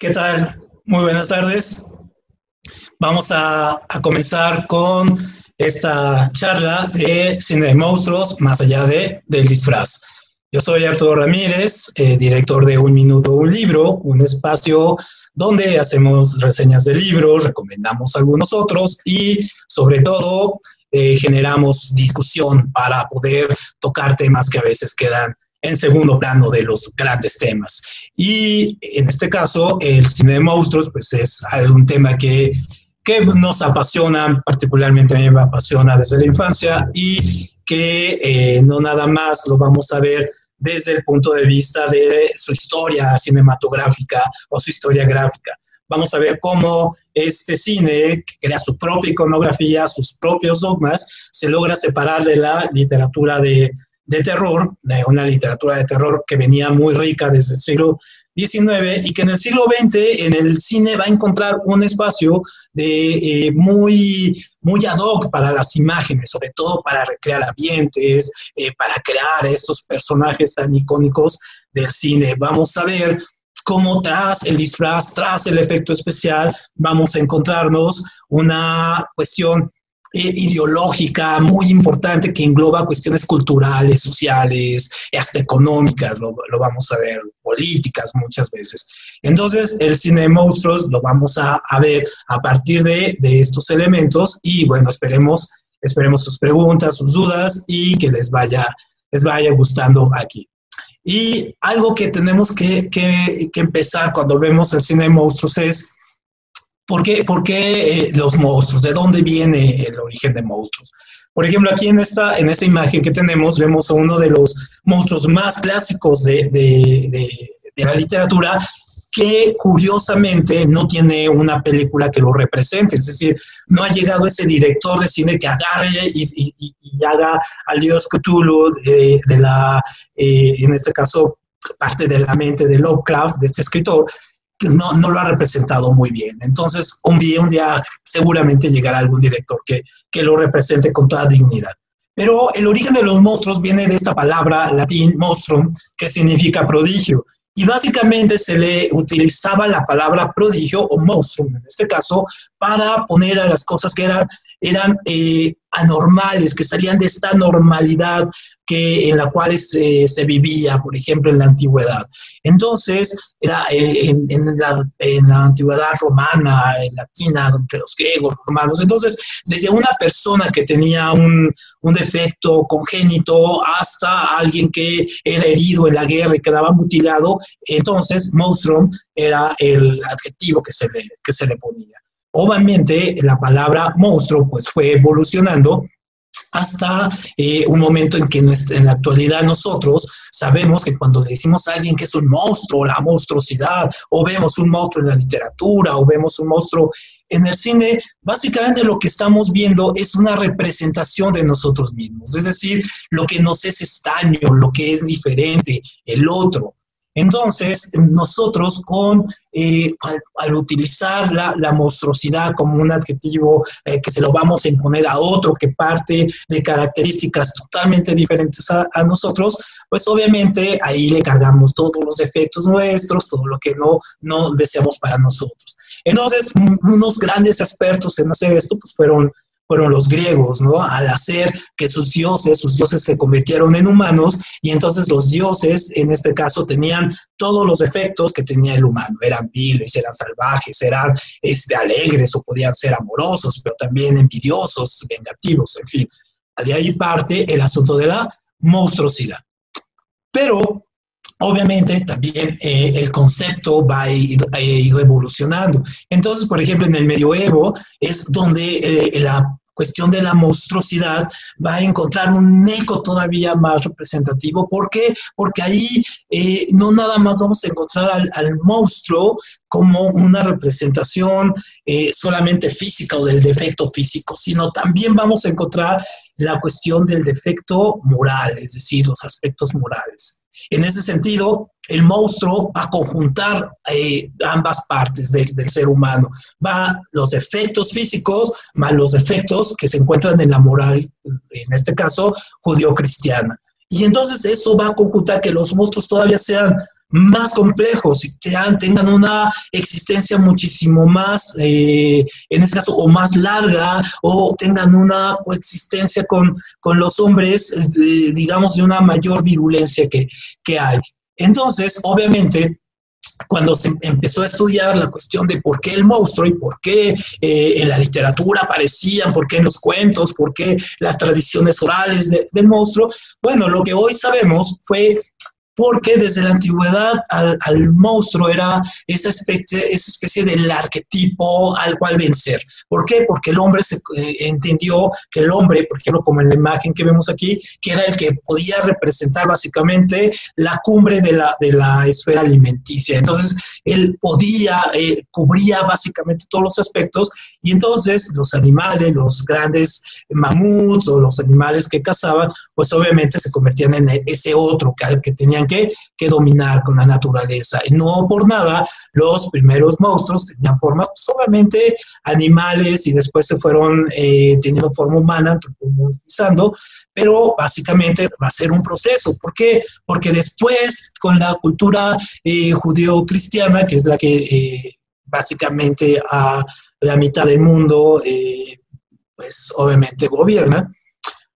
¿Qué tal? Muy buenas tardes. Vamos a, comenzar con esta charla de cine de monstruos más allá de, del disfraz. Yo soy Arturo Ramírez, eh, director de Un Minuto, un Libro, un espacio donde hacemos reseñas de libros, recomendamos algunos otros y sobre todo eh, generamos discusión para poder tocar temas que a veces quedan en segundo plano de los grandes temas. Y en este caso, el cine de monstruos, pues es un tema que, que nos apasiona, particularmente a mí me apasiona desde la infancia y que eh, no nada más lo vamos a ver desde el punto de vista de su historia cinematográfica o su historia gráfica. Vamos a ver cómo este cine, crea su propia iconografía, sus propios dogmas, se logra separar de la literatura de, de terror, una literatura de terror que venía muy rica desde el siglo XIX y que en el siglo XX en el cine va a encontrar un espacio de, eh, muy, muy ad hoc para las imágenes, sobre todo para recrear ambientes, eh, para crear estos personajes tan icónicos del cine. Vamos a ver cómo tras el disfraz, tras el efecto especial, vamos a encontrarnos una cuestión ideológica muy importante que engloba cuestiones culturales, sociales, hasta económicas, lo, vamos a ver, políticas muchas veces. Entonces, el cine de monstruos lo vamos a, ver a partir de, estos elementos y bueno, esperemos, esperemos sus preguntas, sus dudas y que les vaya, les vaya gustando aquí. Y algo que tenemos que, que empezar cuando vemos el cine de monstruos es ¿Por qué, por qué eh, los monstruos? ¿De dónde viene el origen de monstruos? Por ejemplo, aquí en esta, en esta imagen que tenemos vemos a uno de los monstruos más clásicos de, de, de, la literatura que curiosamente no tiene una película que lo represente, es decir, no ha llegado ese director de cine que agarre y, y, y haga al dios Cthulhu de, la, eh, en este caso, parte de la mente de Lovecraft, de este escritor, no, no, lo ha representado muy bien. Entonces, un día, un día seguramente llegará algún director que, que lo represente con toda dignidad. Pero el origen de los monstruos viene de esta palabra latín monstrum, que significa prodigio. Y básicamente se le utilizaba la palabra prodigio o monstrum, en este caso, para poner a las cosas que eran, eran eh, anormales, que salían de esta normalidad que, en la cual se, se vivía, por ejemplo, en la antigüedad. Entonces, era en, en, la, en, la, antigüedad romana, en latina, entre los griegos, romanos. Entonces, desde una persona que tenía un, un, defecto congénito hasta alguien que era herido en la guerra y quedaba mutilado, entonces monstruo era el adjetivo que se le, que se le ponía. Obviamente, la palabra monstruo pues fue evolucionando hasta eh, un momento en que en la actualidad nosotros sabemos que cuando le decimos a alguien que es un monstruo, la monstruosidad, o vemos un monstruo en la literatura, o vemos un monstruo en el cine, básicamente lo que estamos viendo es una representación de nosotros mismos, es decir, lo que nos es extraño, lo que es diferente, el otro. Entonces, nosotros con, eh, al, utilizar la, monstruosidad como un adjetivo eh, que se lo vamos a imponer a otro que parte de características totalmente diferentes a, nosotros, pues obviamente ahí le cargamos todos los defectos nuestros, todo lo que no, no deseamos para nosotros. Entonces, unos grandes expertos en hacer esto, pues fueron fueron los griegos, ¿no? Al hacer que sus dioses, sus dioses se convirtieron en humanos y entonces los dioses, en este caso, tenían todos los efectos que tenía el humano. Eran viles, eran salvajes, eran este, alegres o podían ser amorosos, pero también envidiosos, vengativos, en fin. De ahí parte el asunto de la monstruosidad. Pero obviamente también eh, el concepto va a ir, evolucionando. Entonces, por ejemplo, en el medioevo es donde eh, la cuestión de la monstruosidad va a encontrar un eco todavía más representativo. ¿Por qué? Porque ahí eh, no nada más vamos a encontrar al, monstruo como una representación eh, solamente física o del defecto físico, sino también vamos a encontrar la cuestión del defecto moral, es decir, los aspectos morales. En ese sentido, el monstruo va a conjuntar eh, ambas partes del ser humano. Va los efectos físicos más los efectos que se encuentran en la moral, en este caso, judío-cristiana. Y entonces eso va a conjuntar que los monstruos todavía sean más complejos y tengan una existencia muchísimo más, eh, en este caso, o más larga, o tengan una coexistencia con, con los hombres, eh, digamos, de una mayor virulencia que, que hay. Entonces, obviamente, cuando se empezó a estudiar la cuestión de por qué el monstruo y por qué eh, en la literatura aparecían, por qué en los cuentos, por qué las tradiciones orales del monstruo, bueno, lo que hoy sabemos fue porque desde la antigüedad al, monstruo era esa especie, esa especie del arquetipo al cual vencer. ¿Por qué? Porque el hombre se eh, entendió que el hombre, por ejemplo, como en la imagen que vemos aquí, que era el que podía representar básicamente la cumbre de la, de la esfera alimenticia. Entonces, él podía, eh, cubría básicamente todos los aspectos y entonces los animales, los grandes mamuts o los animales que cazaban, pues obviamente se convertían en ese otro que, que tenían que, que dominar con la naturaleza. Y no por nada los primeros monstruos tenían formas solamente animales y después se fueron eh, teniendo forma humana, antropomorfizando, pero básicamente va a ser un proceso. ¿Por qué? Porque después, con la cultura eh, judeo-cristiana, que es la que eh, básicamente a la mitad del mundo, eh, pues obviamente gobierna,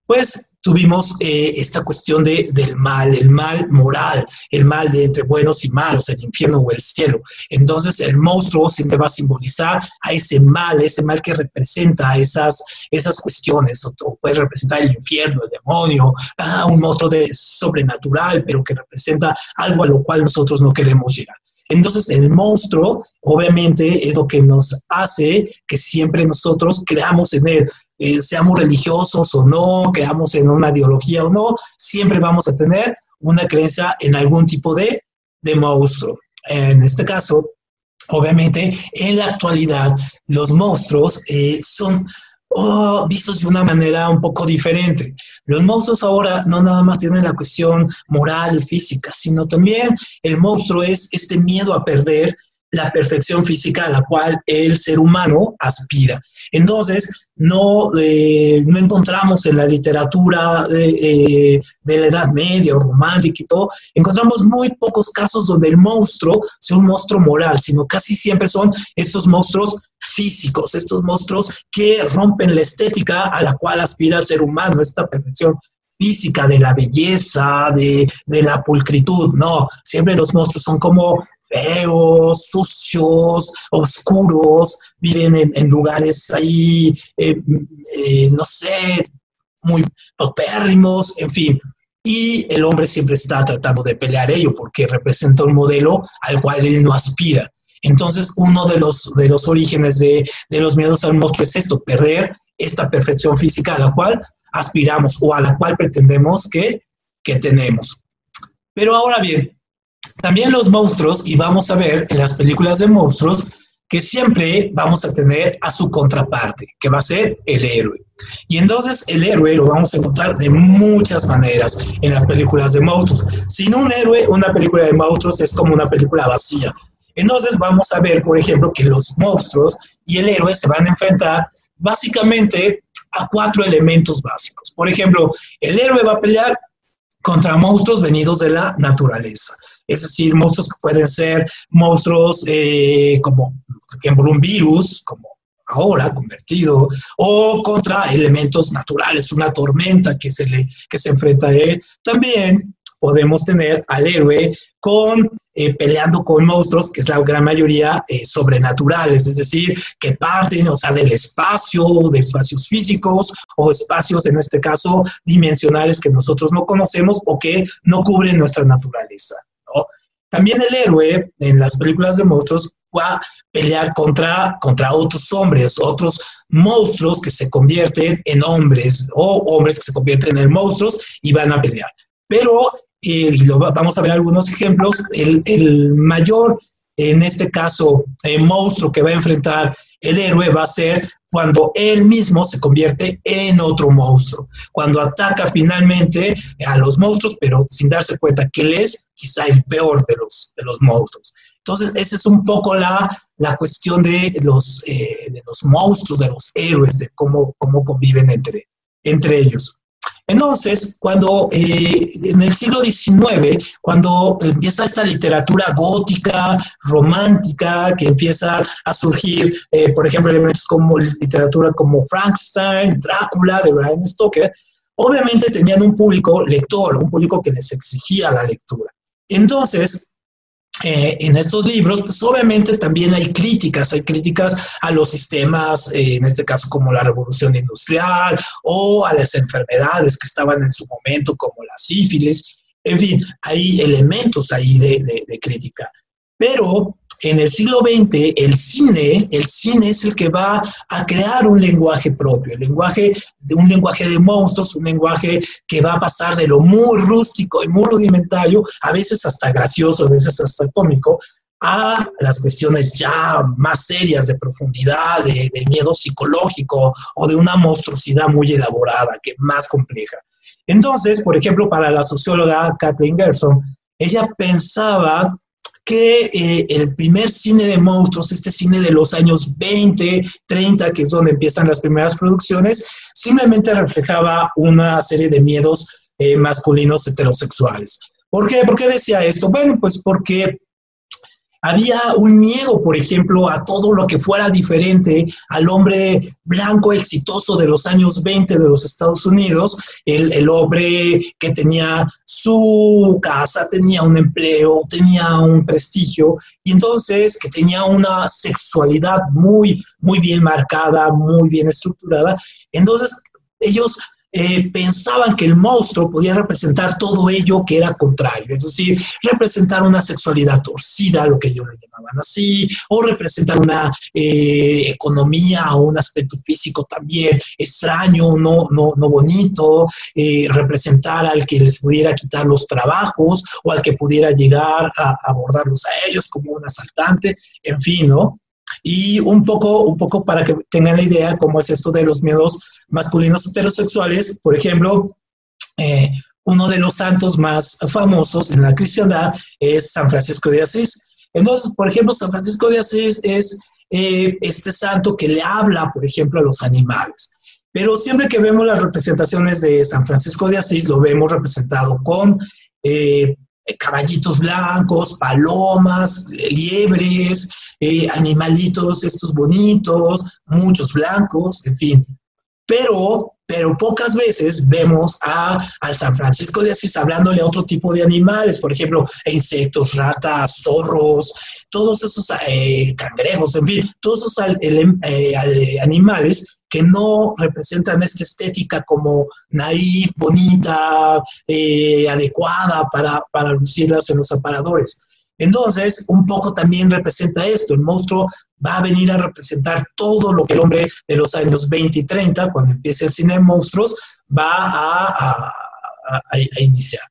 pues tuvimos eh, esta cuestión de, del mal, el mal moral, el mal de entre buenos y malos, el infierno o el cielo. Entonces el monstruo siempre va a simbolizar a ese mal, ese mal que representa esas, esas cuestiones, o, puede representar el infierno, el demonio, ah, un monstruo de sobrenatural, pero que representa algo a lo cual nosotros no queremos llegar. Entonces el monstruo obviamente es lo que nos hace que siempre nosotros creamos en él, eh, seamos religiosos o no, creamos en una ideología o no, siempre vamos a tener una creencia en algún tipo de, de monstruo. En este caso, obviamente, en la actualidad, los monstruos eh, son oh, vistos de una manera un poco diferente. Los monstruos ahora no nada más tienen la cuestión moral y física, sino también el monstruo es este miedo a perder la perfección física a la cual el ser humano aspira. Entonces, no, eh, no encontramos en la literatura de, eh, de, la Edad Media o romántica y todo, encontramos muy pocos casos donde el monstruo sea un monstruo moral, sino casi siempre son estos monstruos físicos, estos monstruos que rompen la estética a la cual aspira el ser humano, esta perfección física de la belleza, de, de la pulcritud, no, siempre los monstruos son como feos, sucios, oscuros, viven en, lugares ahí, eh, eh, no sé, muy paupérrimos, en fin. Y el hombre siempre está tratando de pelear ello porque representa un modelo al cual él no aspira. Entonces, uno de los, de los orígenes de, de los miedos al monstruo es esto, perder esta perfección física a la cual aspiramos o a la cual pretendemos que, que tenemos. Pero ahora bien, también los monstruos, y vamos a ver en las películas de monstruos, que siempre vamos a tener a su contraparte, que va a ser el héroe. Y entonces el héroe lo vamos a encontrar de muchas maneras en las películas de monstruos. Sin un héroe, una película de monstruos es como una película vacía. Entonces vamos a ver, por ejemplo, que los monstruos y el héroe se van a enfrentar básicamente a cuatro elementos básicos. Por ejemplo, el héroe va a pelear contra monstruos venidos de la naturaleza es decir, monstruos que pueden ser monstruos eh, como, por ejemplo, un virus, como ahora convertido, o contra elementos naturales, una tormenta que se, le, que se enfrenta a él. También podemos tener al héroe con, eh, peleando con monstruos, que es la gran mayoría eh, sobrenaturales, es decir, que parten, o sea, del espacio, de espacios físicos o espacios, en este caso, dimensionales que nosotros no conocemos o que no cubren nuestra naturaleza. También el héroe en las películas de monstruos va a pelear contra, contra otros hombres, otros monstruos que se convierten en hombres o hombres que se convierten en monstruos y van a pelear. Pero, eh, y lo, vamos a ver algunos ejemplos, el, el mayor, en este caso, el monstruo que va a enfrentar el héroe va a ser cuando él mismo se convierte en otro monstruo, cuando ataca finalmente a los monstruos, pero sin darse cuenta que él es quizá el peor de los, de los monstruos. Entonces, esa es un poco la, la cuestión de los, eh, de los monstruos, de los héroes, de cómo, cómo conviven entre, entre ellos. Entonces, cuando eh, en el siglo XIX, cuando empieza esta literatura gótica, romántica, que empieza a surgir, eh, por ejemplo, elementos como literatura como Frankenstein, Drácula, de Bram Stoker, obviamente tenían un público lector, un público que les exigía la lectura. Entonces, eh, en estos libros, pues obviamente también hay críticas, hay críticas a los sistemas, eh, en este caso como la revolución industrial o a las enfermedades que estaban en su momento como la sífilis, en fin, hay elementos ahí de, de crítica. Pero en el siglo XX, el cine, el cine es el que va a crear un lenguaje propio, el lenguaje, un lenguaje de monstruos, un lenguaje que va a pasar de lo muy rústico y muy rudimentario, a veces hasta gracioso, a veces hasta cómico, a las cuestiones ya más serias de profundidad, de, de miedo psicológico o de una monstruosidad muy elaborada, que más compleja. Entonces, por ejemplo, para la socióloga Kathleen Gerson, ella pensaba que eh, el primer cine de monstruos, este cine de los años 20, 30, que es donde empiezan las primeras producciones, simplemente reflejaba una serie de miedos eh, masculinos heterosexuales. ¿Por qué? ¿Por qué decía esto? Bueno, pues porque había un miedo, por ejemplo, a todo lo que fuera diferente al hombre blanco exitoso de los años 20 de los Estados Unidos, el, hombre que tenía su casa, tenía un empleo, tenía un prestigio, y entonces que tenía una sexualidad muy, muy bien marcada, muy bien estructurada. Entonces, ellos eh, pensaban que el monstruo podía representar todo ello que era contrario, es decir, representar una sexualidad torcida, lo que ellos le llamaban así, o representar una eh, economía o un aspecto físico también extraño, no, no, no bonito, eh, representar al que les pudiera quitar los trabajos o al que pudiera llegar a abordarlos a ellos como un asaltante, en fin, ¿no? Y un poco, un poco para que tengan la idea cómo es esto de los miedos masculinos heterosexuales, por ejemplo, eh, uno de los santos más famosos en la cristiandad es San Francisco de Asís. Entonces, por ejemplo, San Francisco de Asís es eh, este santo que le habla, por ejemplo, a los animales. Pero siempre que vemos las representaciones de San Francisco de Asís, lo vemos representado con eh, caballitos blancos, palomas, liebres, animalitos estos bonitos, muchos blancos, en fin. Pero, pero pocas veces vemos a, al San Francisco de Asís hablándole a otro tipo de animales, por ejemplo, insectos, ratas, zorros, todos esos eh, cangrejos, en fin, todos esos eh, animales que no representan esta estética como naif, bonita, eh, adecuada para, para lucirlas en los aparadores. Entonces, un poco también representa esto, el monstruo va a venir a representar todo lo que el hombre de los años 20 y 30, cuando empiece el cine de monstruos, va a, iniciar.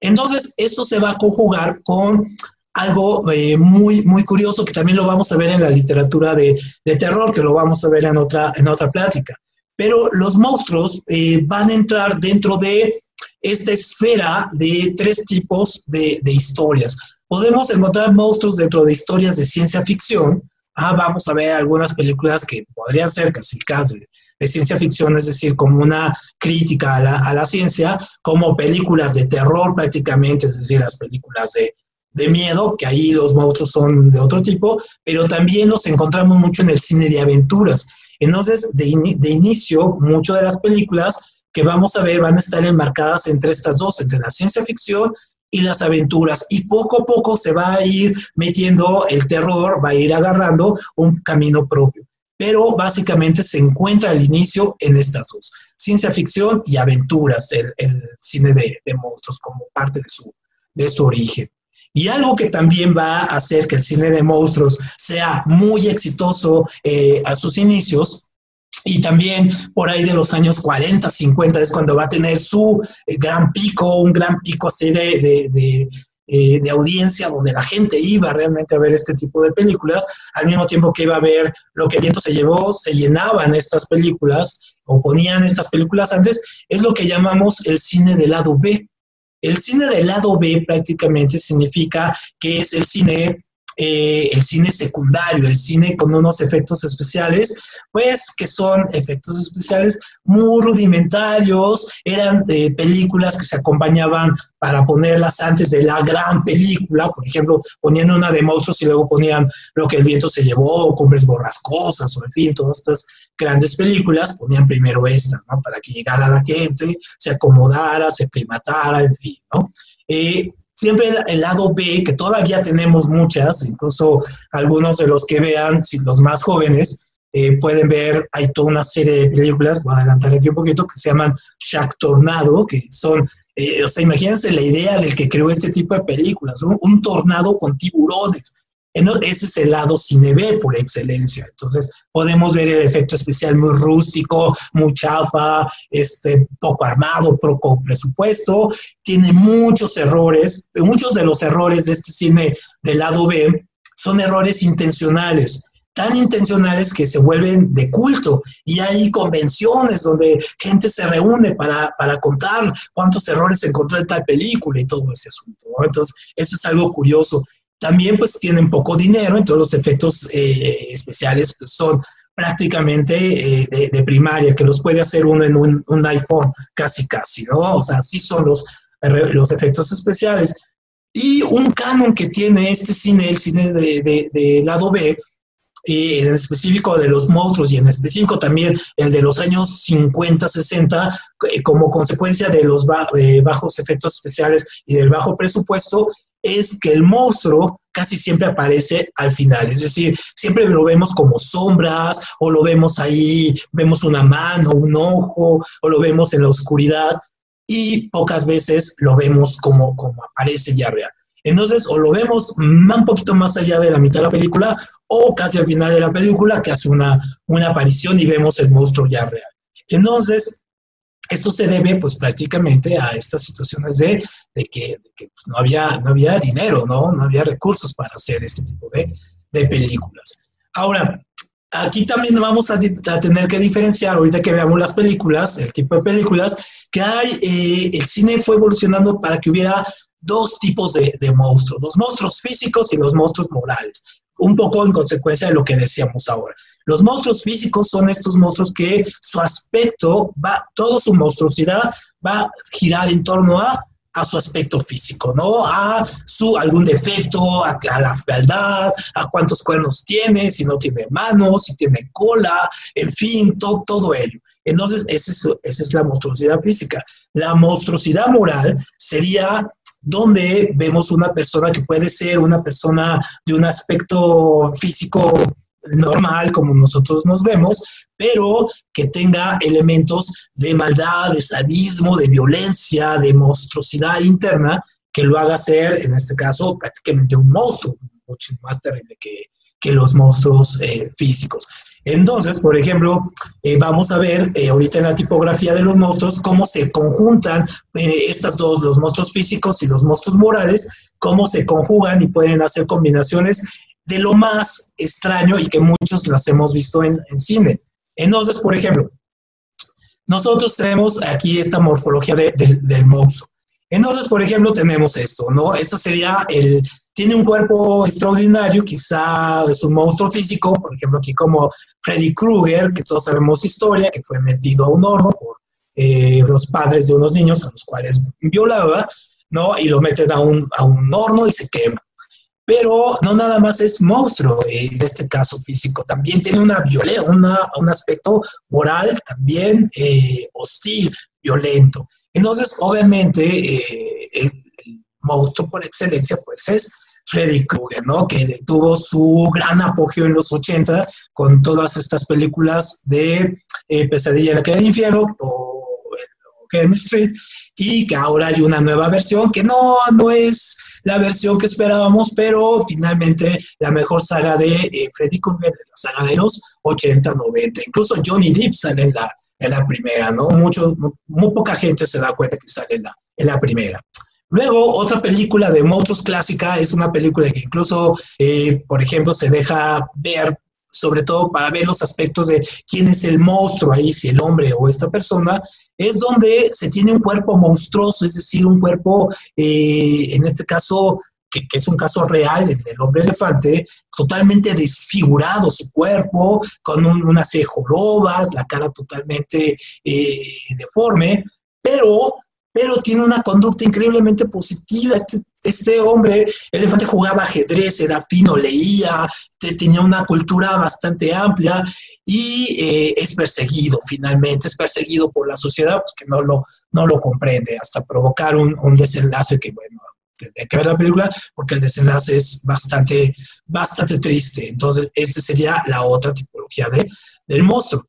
Entonces, esto se va a conjugar con algo eh, muy, muy curioso que también lo vamos a ver en la literatura de, terror, que lo vamos a ver en otra, en otra plática. Pero los monstruos eh, van a entrar dentro de esta esfera de tres tipos de, de historias. Podemos encontrar monstruos dentro de historias de ciencia ficción, ah, vamos a ver algunas películas que podrían ser casi de, de ciencia ficción, es decir, como una crítica a la, a la, ciencia, como películas de terror prácticamente, es decir, las películas de, de miedo, que ahí los monstruos son de otro tipo, pero también los encontramos mucho en el cine de aventuras. Entonces, de, de inicio, muchas de las películas que vamos a ver van a estar enmarcadas entre estas dos, entre la ciencia ficción y las aventuras. Y poco a poco se va a ir metiendo el terror, va a ir agarrando un camino propio. Pero básicamente se encuentra al inicio en estas dos, ciencia ficción y aventuras, el, cine de, monstruos como parte de su, de su origen. Y algo que también va a hacer que el cine de monstruos sea muy exitoso eh, a sus inicios y también por ahí de los años 40, 50 es cuando va a tener su eh, gran pico, un gran pico así de, eh, de, audiencia, donde la gente iba realmente a ver este tipo de películas, al mismo tiempo que iba a ver lo que el viento se llevó, se llenaban estas películas o ponían estas películas antes, es lo que llamamos el cine del lado B. El cine del lado B prácticamente significa que es el cine eh, el cine secundario, el cine con unos efectos especiales, pues que son efectos especiales muy rudimentarios, eran eh, películas que se acompañaban para ponerlas antes de la gran película, por ejemplo, ponían una de monstruos y luego ponían lo que el viento se llevó, Cumbres Borrascosas, o en fin, todas estas grandes películas, ponían primero estas, ¿no? Para que llegara la gente, se acomodara, se primatara, en fin, ¿no? Eh, siempre el, lado B, que todavía tenemos muchas, incluso algunos de los que vean, los más jóvenes, eh, pueden ver, hay toda una serie de películas, voy a adelantar aquí un poquito, que se llaman Shack Tornado, que son, eh, o sea, imagínense la idea del que creó este tipo de películas, un tornado con tiburones, ese es el lado cine B por excelencia. Entonces, podemos ver el efecto especial muy rústico, muy chafa, este, poco armado, poco presupuesto. Tiene muchos errores. Muchos de los errores de este cine del lado B son errores intencionales tan intencionales que se vuelven de culto y hay convenciones donde gente se reúne para, para contar cuántos errores encontró en tal película y todo ese asunto. Entonces, eso es algo curioso. También pues tienen poco dinero, entonces los efectos eh, especiales pues, son prácticamente eh, de, primaria, que los puede hacer uno en un, iPhone casi casi, ¿no? O sea, sí son los, los efectos especiales. Y un canon que tiene este cine, el cine de, de, lado B, eh, en específico de los monstruos y en específico también el de los años 50, 60, como consecuencia de los bajos efectos especiales y del bajo presupuesto, es que el monstruo casi siempre aparece al final, es decir, siempre lo vemos como sombras o lo vemos ahí, vemos una mano, un ojo o lo vemos en la oscuridad y pocas veces lo vemos como, como aparece ya real. Entonces, o lo vemos un poquito más allá de la mitad de la película o casi al final de la película que hace una, una aparición y vemos el monstruo ya real. Entonces, eso se debe pues prácticamente a estas situaciones de, que, pues, no, había, no había dinero, ¿no? No había recursos para hacer este tipo de, películas. Ahora, aquí también vamos a, tener que diferenciar, ahorita que veamos las películas, el tipo de películas, que hay, eh, el cine fue evolucionando para que hubiera dos tipos de, de, monstruos, los monstruos físicos y los monstruos morales, un poco en consecuencia de lo que decíamos ahora. Los monstruos físicos son estos monstruos que su aspecto va, toda su monstruosidad va a girar en torno a, a su aspecto físico, ¿no? A su algún defecto, a, la fealdad, a cuántos cuernos tiene, si no tiene manos, si tiene cola, en fin, todo, ello. Entonces, esa es, esa es la monstruosidad física. La monstruosidad moral sería donde vemos una persona que puede ser una persona de un aspecto físico normal como nosotros nos vemos, pero que tenga elementos de maldad, de sadismo, de violencia, de monstruosidad interna, que lo haga ser, en este caso, prácticamente un monstruo, mucho más terrible que, que los monstruos eh, físicos. Entonces, por ejemplo, eh, vamos a ver eh, ahorita en la tipografía de los monstruos cómo se conjuntan estas dos, los monstruos físicos y los monstruos morales, cómo se conjugan y pueden hacer combinaciones de lo más extraño y que muchos las hemos visto en, cine. Entonces, por ejemplo, nosotros tenemos aquí esta morfología del monstruo. Entonces, por ejemplo, tenemos esto, ¿no? Esto sería el, tiene un cuerpo extraordinario, quizá es un monstruo físico, por ejemplo, aquí como Freddy Krueger, que todos sabemos historia, que fue metido a un horno por eh, los padres de unos niños a los cuales violaba, ¿no? Y lo meten a un, a un horno y se quema pero no nada más es monstruo, en este caso físico, también tiene una violencia, un aspecto moral también eh, hostil, violento. Entonces, obviamente, eh, el monstruo por excelencia, pues es Freddy Krueger, ¿no? Que tuvo su gran apogeo en los 80 con todas estas películas de eh, Pesadilla en la calle del infierno o, o Street, y que ahora hay una nueva versión que no, no es la versión que esperábamos, pero finalmente la mejor saga de eh, Freddy Krueger, la saga de los 80, 90. Incluso Johnny Depp sale en la, en la primera, ¿no? Mucho, muy poca gente se da cuenta que sale en la, en la primera. Luego, otra película de monstruos clásica es una película que incluso, eh, por ejemplo, se deja ver, sobre todo para ver los aspectos de quién es el monstruo ahí, si el hombre o esta persona, es donde se tiene un cuerpo monstruoso, es decir, un cuerpo, eh, en este caso, que, es un caso real del, hombre elefante, totalmente desfigurado su cuerpo, con una serie de jorobas, la cara totalmente eh, deforme, pero pero tiene una conducta increíblemente positiva. Este, este hombre, elefante, jugaba ajedrez, era fino, leía, tenía una cultura bastante amplia y eh, es perseguido finalmente, es perseguido por la sociedad pues, que no lo, no lo comprende, hasta provocar un, un desenlace que, bueno, tendría que ver la película porque el desenlace es bastante, bastante triste. Entonces, esta sería la otra tipología de, del monstruo.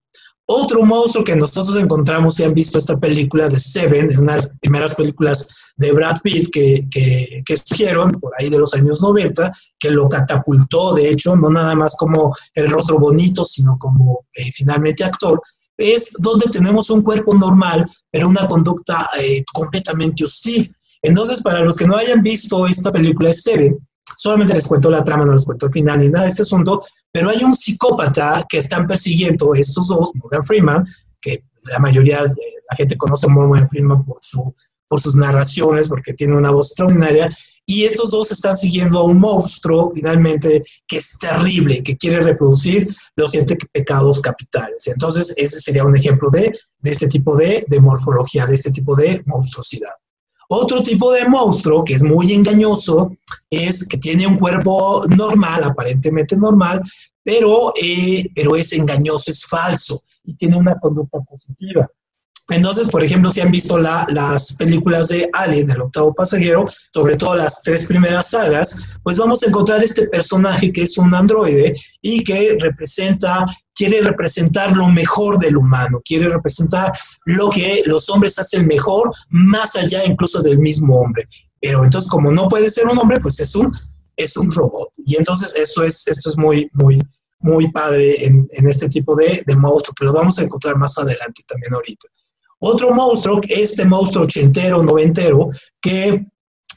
Otro monstruo que nosotros encontramos, si han visto esta película de Seven, una de las primeras películas de Brad Pitt que, que, que surgieron por ahí de los años 90, que lo catapultó, de hecho, no nada más como el rostro bonito, sino como eh, finalmente actor, es donde tenemos un cuerpo normal, pero una conducta eh, completamente hostil. Entonces, para los que no hayan visto esta película de Seven, solamente les cuento la trama, no les cuento el final ni nada de este asunto, pero hay un psicópata que están persiguiendo estos dos, Morgan Freeman, que la mayoría de la gente conoce a Morgan Freeman por, su, por sus narraciones, porque tiene una voz extraordinaria, y estos dos están siguiendo a un monstruo, finalmente, que es terrible, que quiere reproducir los siete pecados capitales. Entonces, ese sería un ejemplo de, de este tipo de, de morfología, de este tipo de monstruosidad. Otro tipo de monstruo que es muy engañoso es que tiene un cuerpo normal, aparentemente normal, pero, eh, pero es engañoso, es falso y tiene una conducta positiva. Entonces, por ejemplo, si han visto las películas de Alien, el octavo pasajero, sobre todo las tres primeras sagas, pues vamos a encontrar este personaje que es un androide y que representa, quiere representar lo mejor del humano, quiere representar lo que los hombres hacen mejor, más allá incluso del mismo hombre. Pero entonces, como no puede ser un hombre, pues es un, es un robot. Y entonces eso es, esto es muy, muy, muy padre en, este tipo de, de monstruo, que lo vamos a encontrar más adelante también ahorita. Otro monstruo, este monstruo ochentero, noventero, que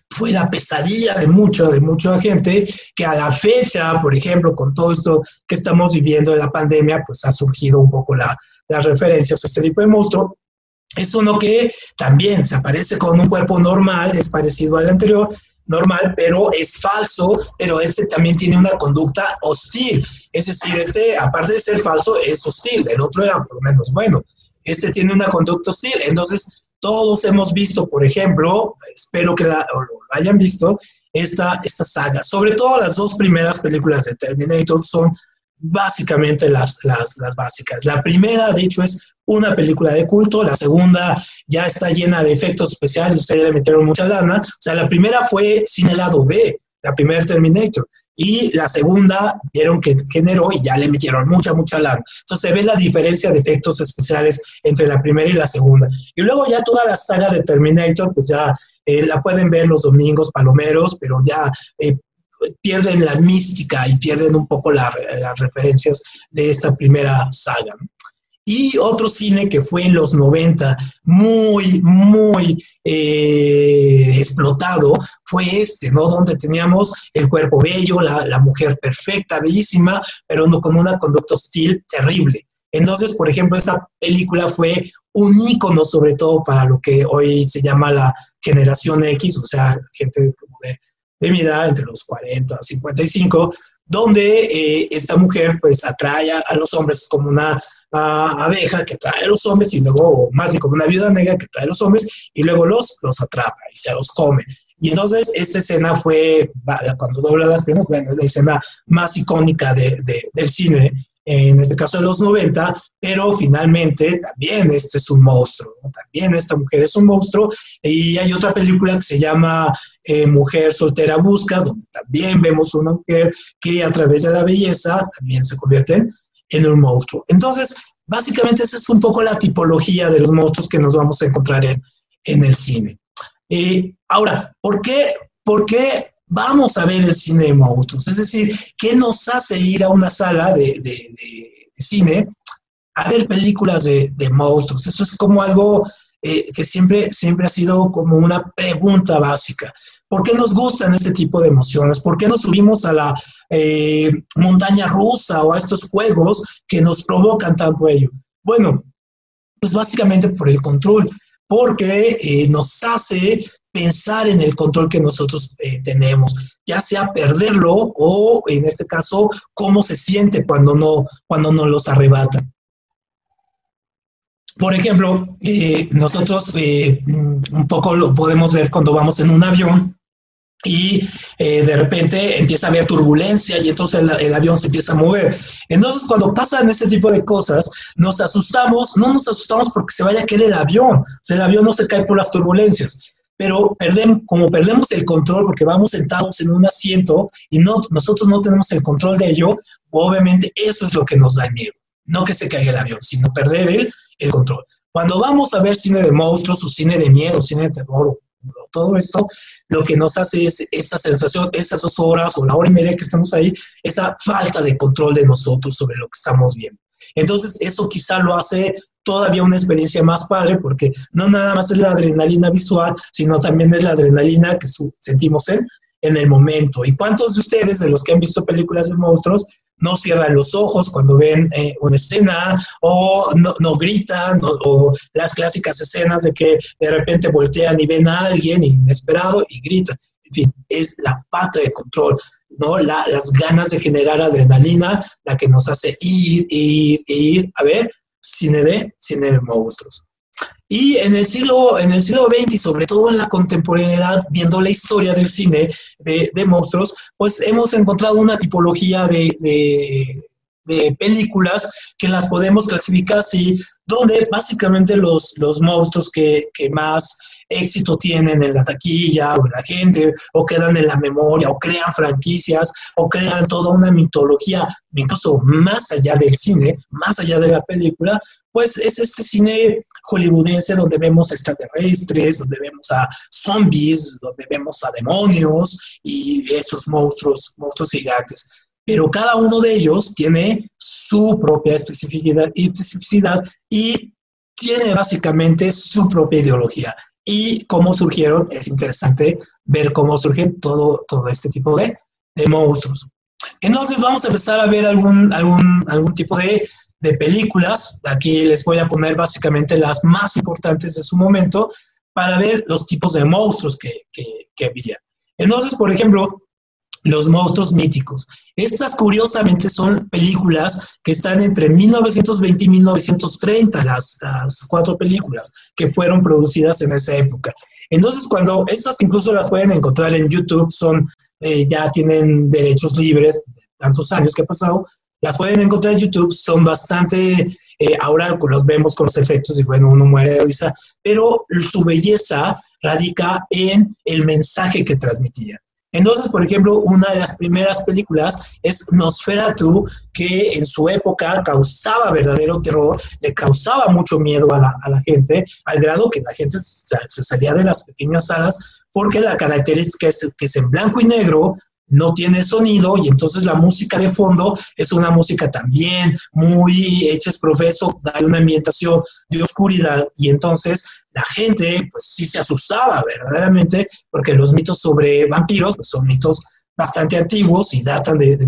fue la pesadilla de mucha, de mucha gente, que a la fecha, por ejemplo, con todo esto que estamos viviendo de la pandemia, pues ha surgido un poco la, las referencias a este tipo de monstruo. Es uno que también se aparece con un cuerpo normal, es parecido al anterior, normal, pero es falso, pero este también tiene una conducta hostil. Es decir, este, aparte de ser falso, es hostil. El otro era por lo menos bueno este tiene una conducta hostil. Entonces, todos hemos visto, por ejemplo, espero que la, lo hayan visto, esta, esta saga. Sobre todo las dos primeras películas de Terminator son básicamente las, las, las básicas. La primera, de hecho, es una película de culto, la segunda ya está llena de efectos especiales, ustedes le metieron mucha lana. O sea, la primera fue sin el lado B, la primera Terminator y la segunda vieron que generó y ya le metieron mucha, mucha lana. Entonces se ve la diferencia de efectos especiales entre la primera y la segunda. Y luego ya toda la saga de Terminator, pues ya eh, la pueden ver los domingos palomeros, pero ya eh, pierden la mística y pierden un poco las referencias de esta primera saga. Y otro cine que fue en los 90 muy, muy eh, explotado fue este, ¿no? Donde teníamos el cuerpo bello, la, la mujer perfecta, bellísima, pero no, con una conducta hostil terrible. Entonces, por ejemplo, esta película fue un ícono sobre todo para lo que hoy se llama la generación X, o sea, gente de, de mi edad, entre los 40 y 55, donde eh, esta mujer pues atrae a, los hombres como una abeja que atrae a los hombres y luego, más bien como una viuda negra que atrae a los hombres y luego los, los atrapa y se los come. Y entonces esta escena fue, cuando dobla las piernas, bueno, es la escena más icónica de, del cine, en este caso de los 90, pero finalmente también este es un monstruo, también esta mujer es un monstruo. Y hay otra película que se llama eh, Mujer Soltera Busca, donde también vemos una mujer que a través de la belleza también se convierte en un monstruo. Entonces, básicamente esa es un poco la tipología de los monstruos que nos vamos a encontrar en, en el cine. Eh, ahora, ¿por qué, ¿por qué vamos a ver el cine de monstruos? Es decir, ¿qué nos hace ir a una sala de, de, cine a ver películas de, de, monstruos? Eso es como algo eh, que siempre, siempre ha sido como una pregunta básica. ¿Por qué nos gustan este tipo de emociones? ¿Por qué nos subimos a la eh, montaña rusa o a estos juegos que nos provocan tanto ello? Bueno, pues básicamente por el control, porque eh, nos hace pensar en el control que nosotros eh, tenemos. ya sea perderlo o, en este caso, cómo se siente cuando no, cuando no los arrebatan. Por ejemplo, nosotros un poco lo podemos ver cuando vamos en un avión y eh, de repente empieza a haber turbulencia y entonces el, avión se empieza a mover. Entonces, cuando pasan ese tipo de cosas, nos asustamos, no nos asustamos porque se vaya a caer el avión, o sea, el avión no se cae por las turbulencias, pero perdemos, como perdemos el control porque vamos sentados en un asiento y no, nosotros no tenemos el control de ello, obviamente eso es lo que nos da miedo, no que se caiga el avión, sino perder el, el control. Cuando vamos a ver cine de monstruos o cine de miedo, cine de terror, todo esto, lo que nos hace es esa sensación, esas dos horas o la hora y media que estamos ahí, esa falta de control de nosotros sobre lo que estamos viendo. Entonces, eso quizá lo hace todavía una experiencia más padre porque no nada más es la adrenalina visual, sino también es la adrenalina que sentimos en, en el momento. ¿Y cuántos de ustedes, de los que han visto películas de monstruos, no cierran los ojos cuando ven eh, una escena o no, gritan o, las clásicas escenas de que de repente voltean y ven a alguien inesperado y gritan. En fin, es la falta de control, ¿no? las ganas de generar adrenalina la que nos hace ir, ir, ir, a ver, cine de, cine de monstruos. Y en el siglo, en el siglo XX sobre todo en la contemporaneidad, viendo la historia del cine de, de monstruos, pues hemos encontrado una tipología de, de, de, películas que las podemos clasificar así, donde básicamente los, los monstruos que, que más éxito tienen en la taquilla o en la gente, o quedan en la memoria, o crean franquicias, o crean toda una mitología, incluso más allá del cine, más allá de la película, pues es este cine hollywoodense donde vemos extraterrestres, donde vemos a zombies, donde vemos a demonios y esos monstruos, monstruos gigantes. Pero cada uno de ellos tiene su propia especificidad especificidad y tiene básicamente su propia ideología y cómo surgieron, es interesante ver cómo surgen todo, todo este tipo de, de monstruos. Entonces vamos a empezar a ver algún, algún, algún tipo de, de, películas. Aquí les voy a poner básicamente las más importantes de su momento para ver los tipos de monstruos que, que, había. Entonces, por ejemplo, los monstruos míticos. Estas curiosamente son películas que están entre 1920 y 1930, las, las cuatro películas que fueron producidas en esa época. Entonces, cuando estas incluso las pueden encontrar en YouTube, son, eh, ya tienen derechos libres, tantos años que ha pasado, las pueden encontrar en YouTube, son bastante, eh, ahora los vemos con los efectos y bueno, uno muere de risa, pero su belleza radica en el mensaje que transmitían. Entonces, por ejemplo, una de las primeras películas es Nosferatu, que en su época causaba verdadero terror, le causaba mucho miedo a la, gente, al grado que la gente se, salía de las pequeñas salas porque la característica es que es en blanco y negro, no tiene sonido y entonces la música de fondo es una música también muy hecha es profeso, da una ambientación de oscuridad y entonces la gente pues sí se asustaba verdaderamente porque los mitos sobre vampiros pues, son mitos bastante antiguos y datan de, de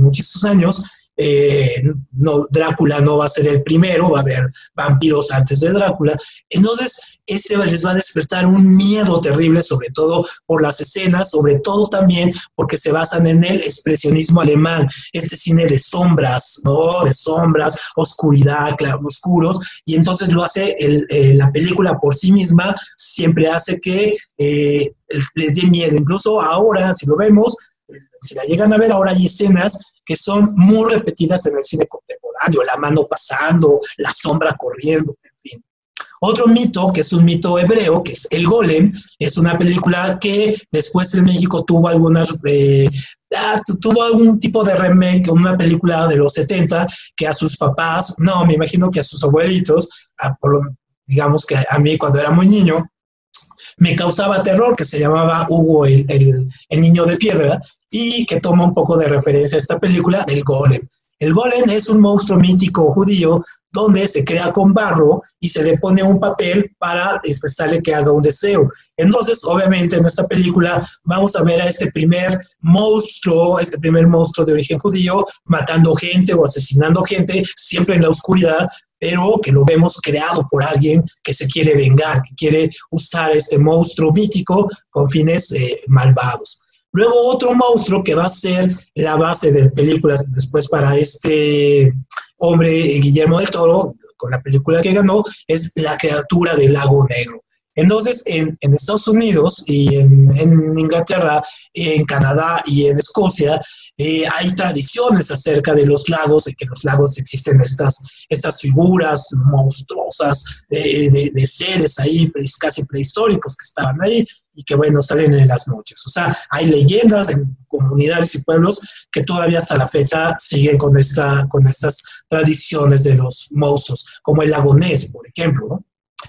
años eh, no, Drácula no va a ser el primero, va a haber vampiros antes de Drácula. Entonces, este les va a despertar un miedo terrible, sobre todo por las escenas, sobre todo también porque se basan en el expresionismo alemán, este cine de sombras, ¿no? De sombras, oscuridad, claroscuros, y entonces lo hace la película por sí misma, siempre hace que eh, les dé miedo. Incluso ahora, si lo vemos, si la llegan a ver, ahora hay escenas que son muy repetidas en el cine contemporáneo, la mano pasando, la sombra corriendo. Otro mito, que es un mito hebreo, que es El Golem, es una película que después en México tuvo algunas, eh, ah, tuvo algún tipo de remake, una película de los 70, que a sus papás, no, me imagino que a sus abuelitos, digamos que a mí cuando era muy niño, me causaba terror, que se llamaba Hugo el, el, niño de piedra, y que toma un poco de referencia a esta película del golem. El golem es un monstruo mítico judío donde se crea con barro y se le pone un papel para expresarle que haga un deseo. Entonces, obviamente, en esta película vamos a ver a este primer monstruo, este primer monstruo de origen judío, matando gente o asesinando gente, siempre en la oscuridad, pero que lo vemos creado por alguien que se quiere vengar, que quiere usar este monstruo mítico con fines eh, malvados. Luego otro monstruo que va a ser la base de películas después para este hombre Guillermo del Toro, con la película que ganó, es la criatura del lago negro. Entonces, en, Estados Unidos y en, en, Inglaterra, en Canadá y en Escocia, eh, hay tradiciones acerca de los lagos, de que los lagos existen estas, estas figuras monstruosas de, de, seres ahí casi prehistóricos que estaban ahí y que, bueno, salen en las noches. O sea, hay leyendas en comunidades y pueblos que todavía hasta la fecha siguen con, esta, con estas tradiciones de los monstruos, como el lagonés, por ejemplo, ¿no?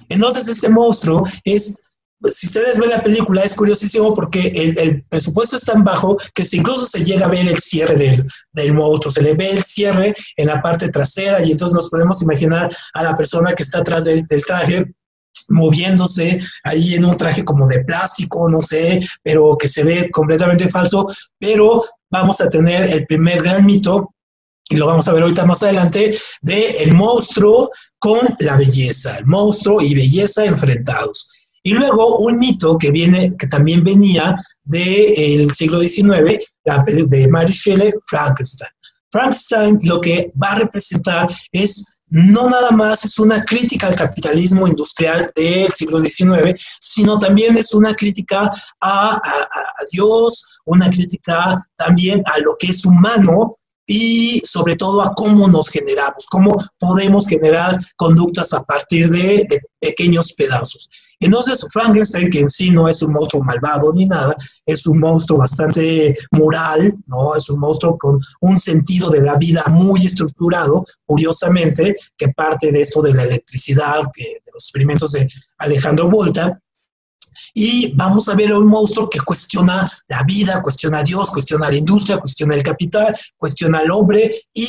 Entonces, este monstruo es si ustedes ven la película, es curiosísimo porque el, presupuesto es tan bajo que incluso se llega a ver el cierre del, del, monstruo, se le ve el cierre en la parte trasera y entonces nos podemos imaginar a la persona que está atrás del, del traje moviéndose ahí en un traje como de plástico, no sé, pero que se ve completamente falso, pero vamos a tener el primer gran mito y lo vamos a ver ahorita más adelante, de el monstruo con la belleza, el monstruo y belleza enfrentados. Y luego un mito que viene, que también venía del siglo XIX, la, de Mary Shelley, Frankenstein. Frankenstein lo que va a representar es no nada más es una crítica al capitalismo industrial del siglo XIX, sino también es una crítica a, a, Dios, una crítica también a lo que es humano y sobre todo a cómo nos generamos, cómo podemos generar conductas a partir de, pequeños pedazos. Entonces, Frankenstein, que en sí no es un monstruo malvado ni nada, es un monstruo bastante moral, ¿no? Es un monstruo con un sentido de la vida muy estructurado, curiosamente, que parte de esto de la electricidad, de los experimentos de Alejandro Volta, y vamos a ver a un monstruo que cuestiona la vida, cuestiona a Dios, cuestiona la industria, cuestiona el capital, cuestiona al hombre y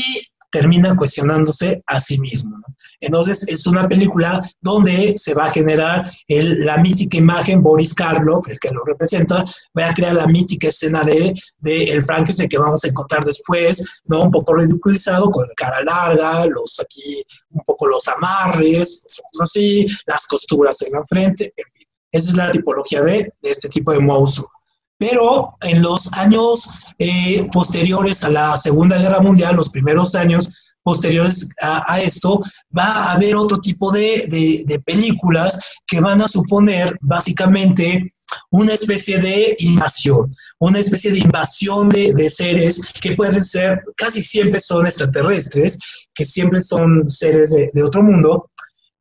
termina cuestionándose a sí mismo. Entonces es una película donde se va a generar la mítica imagen, Boris Karloff, el que lo representa, va a crear la mítica escena de, de el Frankenstein que vamos a encontrar después, ¿no? un poco ridiculizado, con la cara larga, los aquí, un poco los amarres, así, las costuras en la frente, en fin. Esa es la tipología de, este tipo de monstruo. Pero en los años eh, posteriores a la Segunda Guerra Mundial, los primeros años posteriores a, esto, va a haber otro tipo de, películas que van a suponer básicamente una especie de invasión, una especie de invasión de, seres que pueden ser, casi siempre son extraterrestres, que siempre son seres de otro mundo,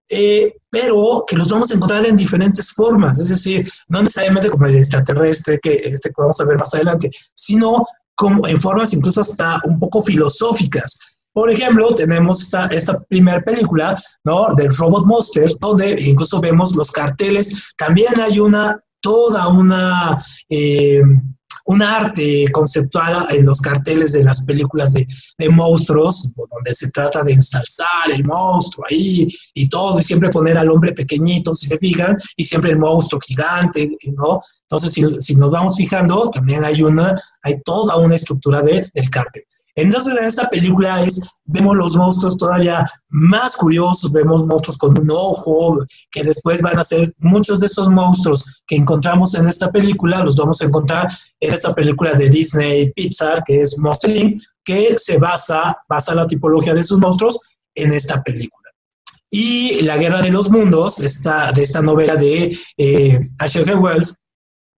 eh, pero que los vamos a encontrar en diferentes formas, es decir, no necesariamente como el extraterrestre que, este, que vamos a ver más adelante, sino como en formas incluso hasta un poco filosóficas. Por ejemplo, tenemos esta, esta primera película, ¿no? Del Robot Monster, donde incluso vemos los carteles. También hay una, toda una, eh, un arte conceptual en los carteles de las películas de, monstruos, donde se trata de ensalzar el monstruo ahí y todo, y siempre poner al hombre pequeñito, si se fijan, y siempre el monstruo gigante, ¿no? Entonces, si, si nos vamos fijando, también hay una, hay toda una estructura de, del cartel. Entonces en esta película es, vemos los monstruos todavía más curiosos, vemos monstruos con un ojo, que después van a ser muchos de esos monstruos que encontramos en esta película, los vamos a encontrar en esta película de Disney Pixar, que es Monster Inc., que se basa, basa la tipología de sus monstruos en esta película. Y La Guerra de los Mundos, esta, de esta novela de eh, Asher Wells,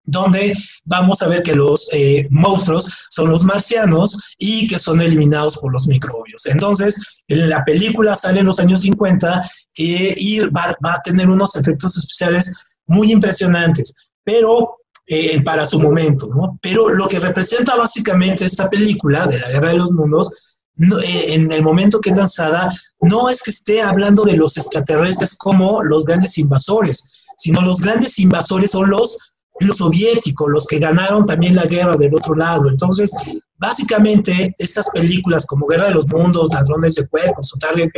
donde vamos a ver que los eh, monstruos son los marcianos y que son eliminados por los microbios. Entonces, la película sale en los años 50 eh, y va, a tener unos efectos especiales muy impresionantes, pero eh, para su momento, ¿no? Pero lo que representa básicamente esta película de la Guerra de los Mundos, en el momento que es lanzada, no es que esté hablando de los extraterrestres como los grandes invasores, sino los grandes invasores son los los soviéticos, los que ganaron también la guerra del otro lado. Entonces, básicamente, estas películas como Guerra de los Mundos, Ladrones de Cuerpos o Target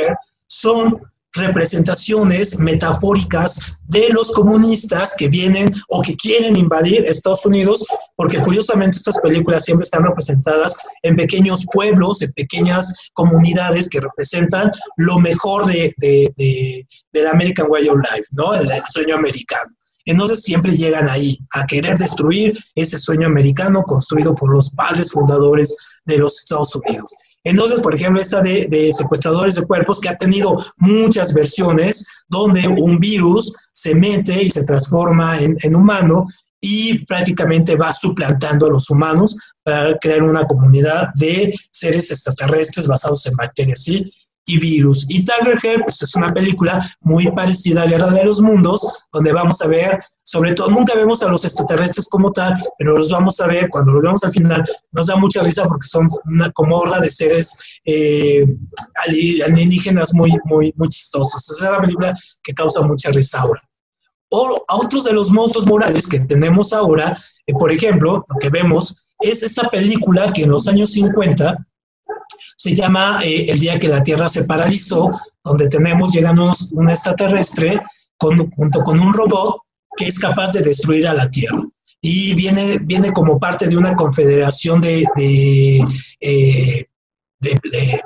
son representaciones metafóricas de los comunistas que vienen o que quieren invadir Estados Unidos, porque curiosamente estas películas siempre están representadas en pequeños pueblos, en pequeñas comunidades que representan lo mejor de, del American Way of Life, ¿no? el sueño americano. Entonces siempre llegan ahí a querer destruir ese sueño americano construido por los padres fundadores de los Estados Unidos. Entonces, por ejemplo, esta de, secuestradores de cuerpos que ha tenido muchas versiones donde un virus se mete y se transforma en, en humano y prácticamente va suplantando a los humanos para crear una comunidad de seres extraterrestres basados en bacterias ¿sí? Y virus. Y Tiger pues, es una película muy parecida a Guerra de los Mundos, donde vamos a ver, sobre todo, nunca vemos a los extraterrestres como tal, pero los vamos a ver cuando los vemos al final. Nos da mucha risa porque son una como horda de seres eh, alienígenas muy, muy, muy chistosos. Es una película que causa mucha risa ahora. O a otros de los monstruos morales que tenemos ahora, eh, por ejemplo, lo que vemos es esta película que en los años 50 se llama eh, El día que la Tierra se paralizó, donde tenemos, llegando un extraterrestre junto con un robot que es capaz de destruir a la Tierra. Y viene, viene como parte de una confederación de, de, eh,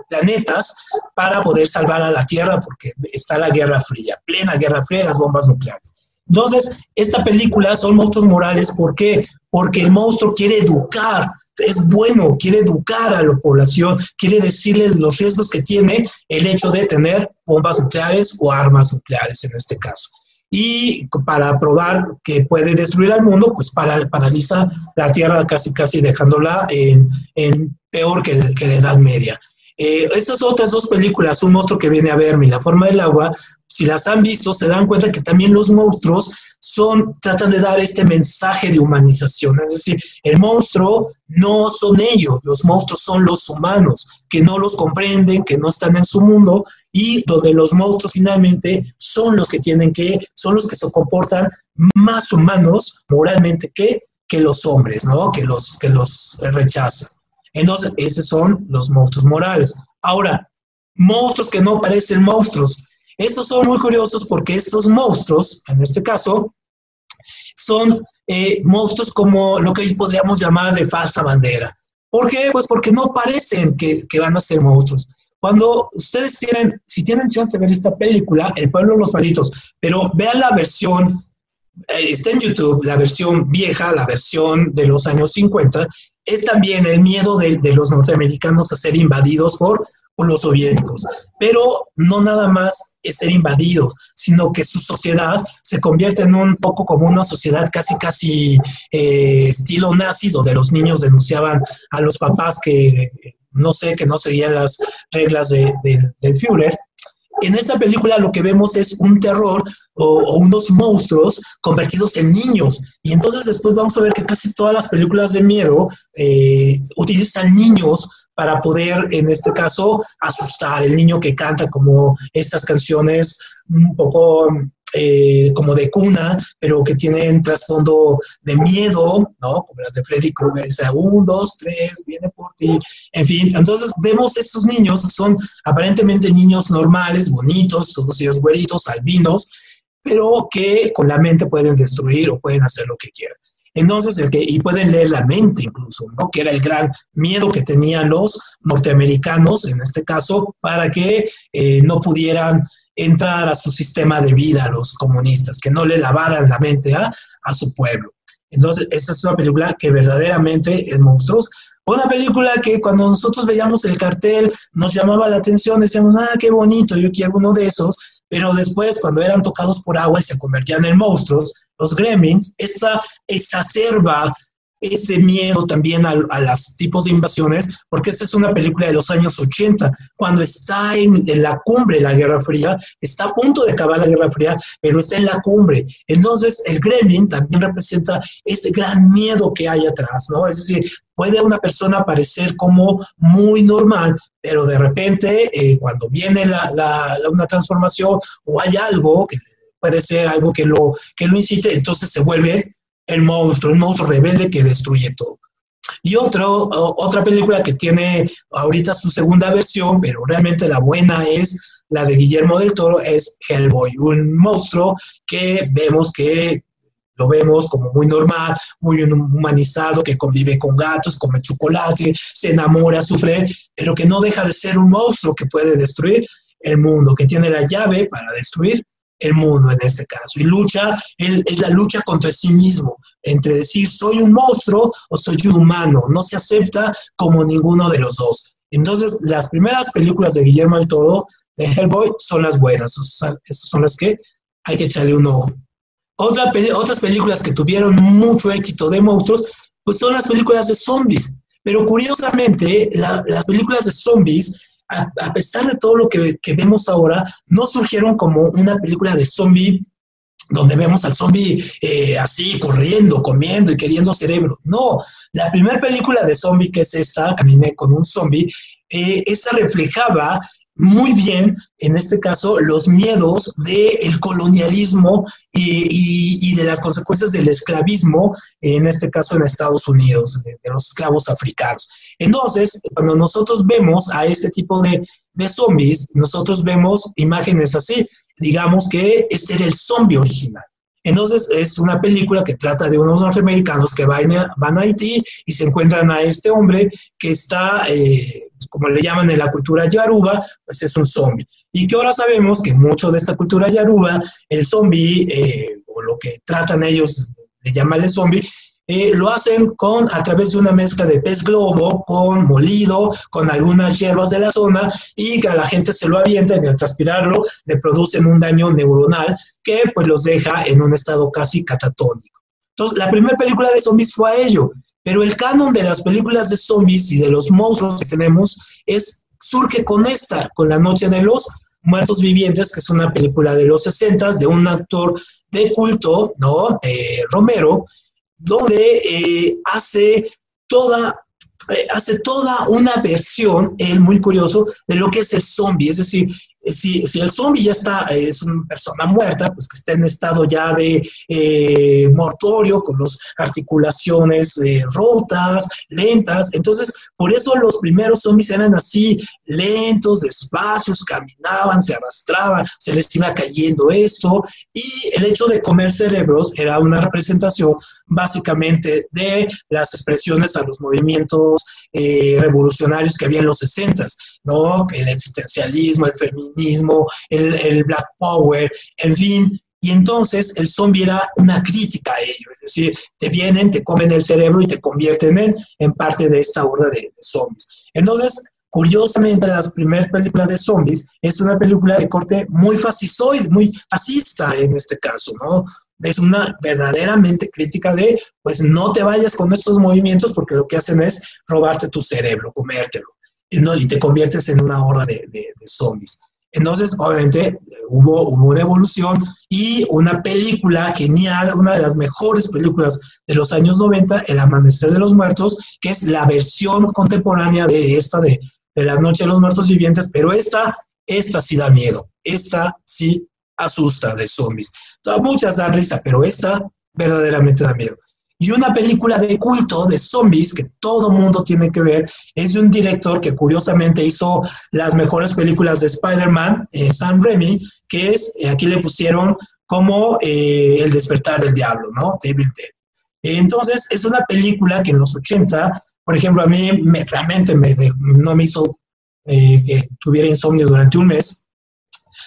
planetas para poder salvar a la Tierra, porque está la Guerra Fría, plena Guerra Fría, las bombas nucleares. Entonces, esta película son monstruos morales, ¿por qué? Porque el monstruo quiere educar, es bueno, quiere educar a la población, quiere decirle los riesgos que tiene el hecho de tener bombas nucleares o armas nucleares en este caso. Y para probar que puede destruir al mundo, pues para, paraliza la Tierra casi casi dejándola en, peor que, que la Edad Media. Eh, estas otras dos películas, Un monstruo que viene a verme y La forma del agua, si las han visto, se dan cuenta que también los monstruos son, tratan de dar este mensaje de humanización. Es decir, el monstruo no son ellos, los monstruos son los humanos, que no los comprenden, que no están en su mundo y donde los monstruos finalmente son los que tienen que, son los que se comportan más humanos moralmente que, que los hombres, ¿no? Que los, que los rechazan. Entonces, esos son los monstruos morales. Ahora, monstruos que no parecen monstruos. Estos son muy curiosos porque estos monstruos, en este caso, son eh, monstruos como lo que podríamos llamar de falsa bandera. ¿Por qué? Pues porque no parecen que, van a ser monstruos. Cuando ustedes tienen, si tienen chance de ver esta película, El pueblo de los malditos, pero vean la versión, eh, está en YouTube, la versión vieja, la versión de los años 50, es también el miedo de, los norteamericanos a ser invadidos por, los soviéticos. Pero no nada más es ser invadidos, sino que su sociedad se convierte en un poco como una sociedad casi, casi eh, estilo nazi, donde los niños denunciaban a los papás que, no sé, que no seguían las reglas del Führer en esta película lo que vemos es un terror o, unos monstruos convertidos en niños. Y entonces después vamos a ver que casi todas las películas de miedo eh, utilizan niños para poder, en este caso, asustar. El niño que canta como estas canciones un poco eh, como de cuna, pero que tienen trasfondo de miedo, ¿no? Como las de Freddy Krueger, dice, un, dos, tres, viene por ti, en fin. Entonces vemos estos niños, son aparentemente niños normales, bonitos, todos ellos güeritos, albinos, pero que con la mente pueden destruir o pueden hacer lo que quieran. Entonces, el que, y pueden leer la mente incluso, ¿no? Que era el gran miedo que tenían los norteamericanos, en este caso, para que eh, no pudieran entrar a su sistema de vida, los comunistas, que no le lavaran la mente a, a su pueblo. Entonces, esta es una película que verdaderamente es monstruosa. Una película que cuando nosotros veíamos el cartel nos llamaba la atención, decíamos, ah, qué bonito, yo quiero uno de esos, pero después cuando eran tocados por agua y se convertían en monstruos, los gremlins, esa exacerba ese miedo también a, los tipos de invasiones, porque esta es una película de los años 80, cuando está en, la cumbre de la Guerra Fría, está a punto de acabar la Guerra Fría, pero está en la cumbre. Entonces, el gremlin también representa este gran miedo que hay atrás, ¿no? Es decir, puede una persona parecer como muy normal, pero de repente, eh, cuando viene la, una transformación o hay algo que puede ser algo que lo, que lo incite, entonces se vuelve el monstruo, el monstruo rebelde que destruye todo. Y otro, otra película que tiene ahorita su segunda versión, pero realmente la buena es la de Guillermo del Toro, es Hellboy, un monstruo que vemos que lo vemos como muy normal, muy humanizado, que convive con gatos, come chocolate, se enamora, sufre, pero que no deja de ser un monstruo que puede destruir el mundo, que tiene la llave para destruir el mundo en este caso. Y lucha, es la lucha contra sí mismo, entre decir soy un monstruo o soy un humano. No se acepta como ninguno de los dos. Entonces, las primeras películas de Guillermo del Toro, de Hellboy, son las buenas. Esas son las que hay que echarle un ojo. Otra, otras películas que tuvieron mucho éxito de monstruos, pues son las películas de zombies. Pero curiosamente, las películas de zombies a, pesar de todo lo que, vemos ahora, no surgieron como una película de zombie donde vemos al zombie eh, así corriendo, comiendo y queriendo cerebros. No, la primera película de zombie que es esta, Caminé con un zombie, eh, esa reflejaba muy bien, en este caso, los miedos del colonialismo y, de las consecuencias del esclavismo, en este caso en Estados Unidos, de, los esclavos africanos. Entonces, cuando nosotros vemos a este tipo de, de zombies, nosotros vemos imágenes así, digamos que este era el zombie original. Entonces es una película que trata de unos norteamericanos que van a, van a Haití y se encuentran a este hombre que está, eh, como le llaman en la cultura yaruba, pues es un zombie. Y que ahora sabemos que mucho de esta cultura yaruba, el zombie, eh, o lo que tratan ellos de llamarle zombie, eh, lo hacen con, a través de una mezcla de pez globo con molido, con algunas hierbas de la zona y que a la gente se lo avienta y al transpirarlo le producen un daño neuronal que pues los deja en un estado casi catatónico. Entonces, la primera película de zombies fue a ello, pero el canon de las películas de zombies y de los monstruos que tenemos es, surge con esta, con La Noche de los Muertos Vivientes, que es una película de los 60 de un actor de culto, ¿no? Eh, Romero, donde eh, hace toda eh, hace toda una versión, él muy curioso, de lo que es el zombie. Es decir, si, el zombie ya está, es una persona muerta, pues que está en estado ya de eh, mortorio, con las articulaciones rotas, lentas. Entonces, por eso los primeros zombies eran así, lentos, despacios, caminaban, se arrastraban, se les iba cayendo esto. Y el hecho de comer cerebros era una representación básicamente de las expresiones a los movimientos eh, revolucionarios que había en los 60, ¿no? El existencialismo, el feminismo, el, el Black Power, en fin, y entonces el zombie era una crítica a ello, es decir, te vienen, te comen el cerebro y te convierten en, en parte de esta horda de, zombies. Entonces, curiosamente, las primeras películas de zombies es una película de corte muy fascistoide, muy fascista en este caso, ¿no? es una verdaderamente crítica de, pues no te vayas con estos movimientos porque lo que hacen es robarte tu cerebro, comértelo, no, y te conviertes en una horda de, de, zombies. Entonces, obviamente, hubo, hubo una evolución y una película genial, una de las mejores películas de los años 90, El Amanecer de los Muertos, que es la versión contemporánea de esta de, de La Noche de los Muertos Vivientes, pero esta, esta sí da miedo, esta sí asusta de zombies muchas dan risa, pero esta verdaderamente da miedo. Y una película de culto de zombies que todo mundo tiene que ver es de un director que curiosamente hizo las mejores películas de Spider-Man, eh, Sam Raimi, que es, eh, aquí le pusieron como eh, El despertar del diablo, ¿no? David Entonces, es una película que en los 80, por ejemplo, a mí me, realmente me, no me hizo que tuviera insomnio durante un mes,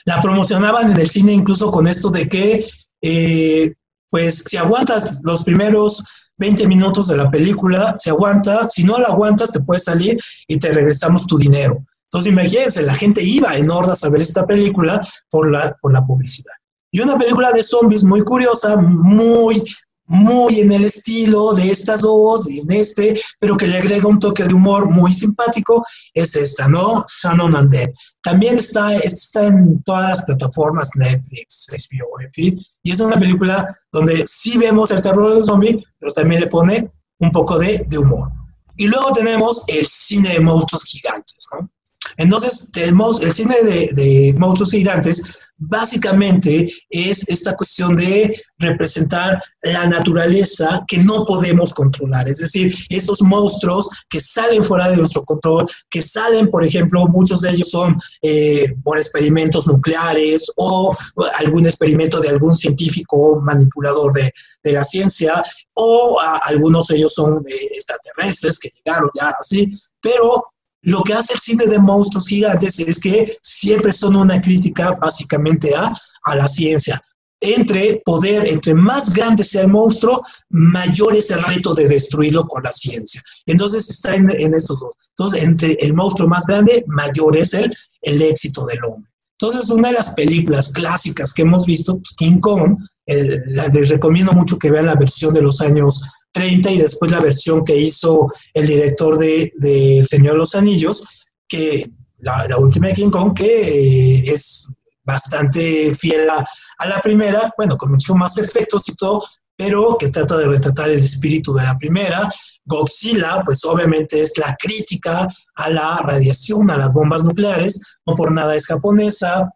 la promocionaban en el cine incluso con esto de que, eh, pues, si aguantas los primeros 20 minutos de la película, se aguanta, si no la aguantas, te puedes salir y te regresamos tu dinero. Entonces, imagínense, la gente iba en hordas a ver esta película por la, por la publicidad. Y una película de zombies muy curiosa, muy, muy en el estilo de estas dos y en este, pero que le agrega un toque de humor muy simpático, es esta, ¿no? Shannon and Dead. También está, está en todas las plataformas, Netflix, HBO, en fin. Y es una película donde sí vemos el terror del zombie, pero también le pone un poco de, humor. Y luego tenemos el cine de monstruos gigantes, ¿no? Entonces, el, el cine de monstruos gigantes básicamente es esta cuestión de representar la naturaleza que no podemos controlar, es decir, estos monstruos que salen fuera de nuestro control, que salen, por ejemplo, muchos de ellos son eh, por experimentos nucleares o algún experimento de algún científico manipulador de, la ciencia, o algunos de ellos son eh, extraterrestres que llegaron ya así, pero lo que hace el cine de monstruos gigantes es que siempre son una crítica básicamente a, a la ciencia. Entre poder, entre más grande sea el monstruo, mayor es el reto de destruirlo con la ciencia. Entonces está en, en esos dos. Entonces, entre el monstruo más grande, mayor es el, el éxito del hombre. Entonces, una de las películas clásicas que hemos visto, pues, King Kong, les recomiendo mucho que vean la versión de los años 30 y después la versión que hizo el director de, El Señor de los Anillos, que la, última de King Kong, que eh, es bastante fiel a, a, la primera, bueno, con mucho más efectos y todo, pero que trata de retratar el espíritu de la primera. Godzilla, pues obviamente es la crítica a la radiación, a las bombas nucleares, no por nada es japonesa,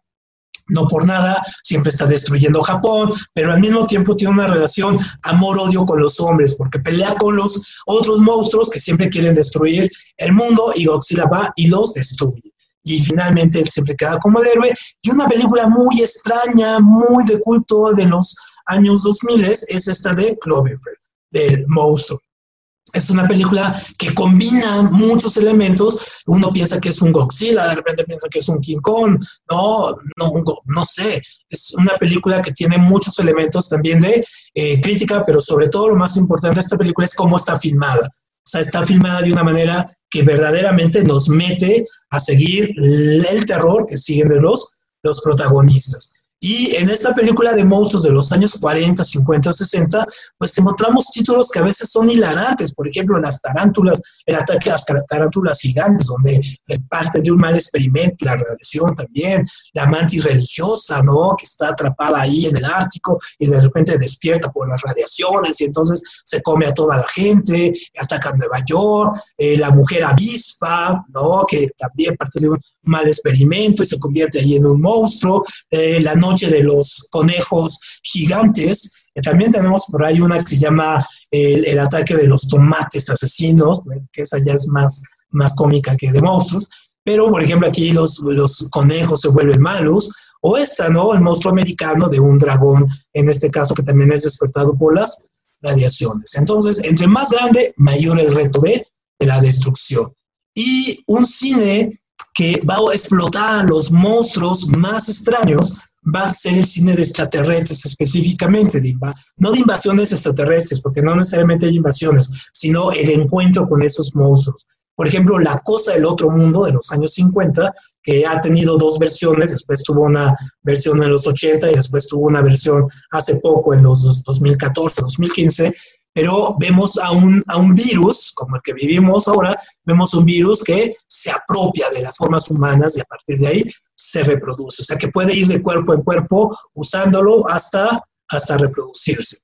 no por nada siempre está destruyendo Japón, pero al mismo tiempo tiene una relación amor-odio con los hombres, porque pelea con los otros monstruos que siempre quieren destruir el mundo y Godzilla va y los destruye. Y finalmente él siempre queda como el héroe. Y una película muy extraña, muy de culto de los años 2000 es esta de Cloverfield, del monstruo. Es una película que combina muchos elementos. Uno piensa que es un Godzilla, de repente piensa que es un King Kong. No, no, no sé. Es una película que tiene muchos elementos también de eh, crítica, pero sobre todo lo más importante de esta película es cómo está filmada. O sea, está filmada de una manera que verdaderamente nos mete a seguir el terror que siguen de los, los protagonistas. Y en esta película de monstruos de los años 40, 50, 60, pues encontramos títulos que a veces son hilarantes. Por ejemplo, las tarántulas, el ataque a las tarántulas gigantes, donde parte de un mal experimento, la radiación también, la mantis religiosa, ¿no? Que está atrapada ahí en el Ártico y de repente despierta por las radiaciones y entonces se come a toda la gente, ataca a Nueva York, eh, la mujer avispa, ¿no? Que también parte de un mal experimento y se convierte ahí en un monstruo, eh, la noche de los conejos gigantes. también tenemos por ahí una que se llama el, ataque de los tomates asesinos, que esa ya es más, más cómica que de monstruos. Pero, por ejemplo, aquí los, los conejos se vuelven malos. O esta, ¿no? El monstruo americano de un dragón, en este caso, que también es despertado por las radiaciones. Entonces, entre más grande, mayor el reto de, de la destrucción. Y un cine que va a explotar a los monstruos más extraños va a ser el cine de extraterrestres específicamente, no de invasiones extraterrestres, porque no necesariamente hay invasiones, sino el encuentro con esos monstruos. Por ejemplo, La Cosa del Otro Mundo de los años 50, que ha tenido dos versiones, después tuvo una versión en los 80 y después tuvo una versión hace poco en los 2014, 2015, pero vemos a un, a un virus, como el que vivimos ahora, vemos un virus que se apropia de las formas humanas y a partir de ahí se reproduce. O sea, que puede ir de cuerpo en cuerpo usándolo hasta, hasta reproducirse.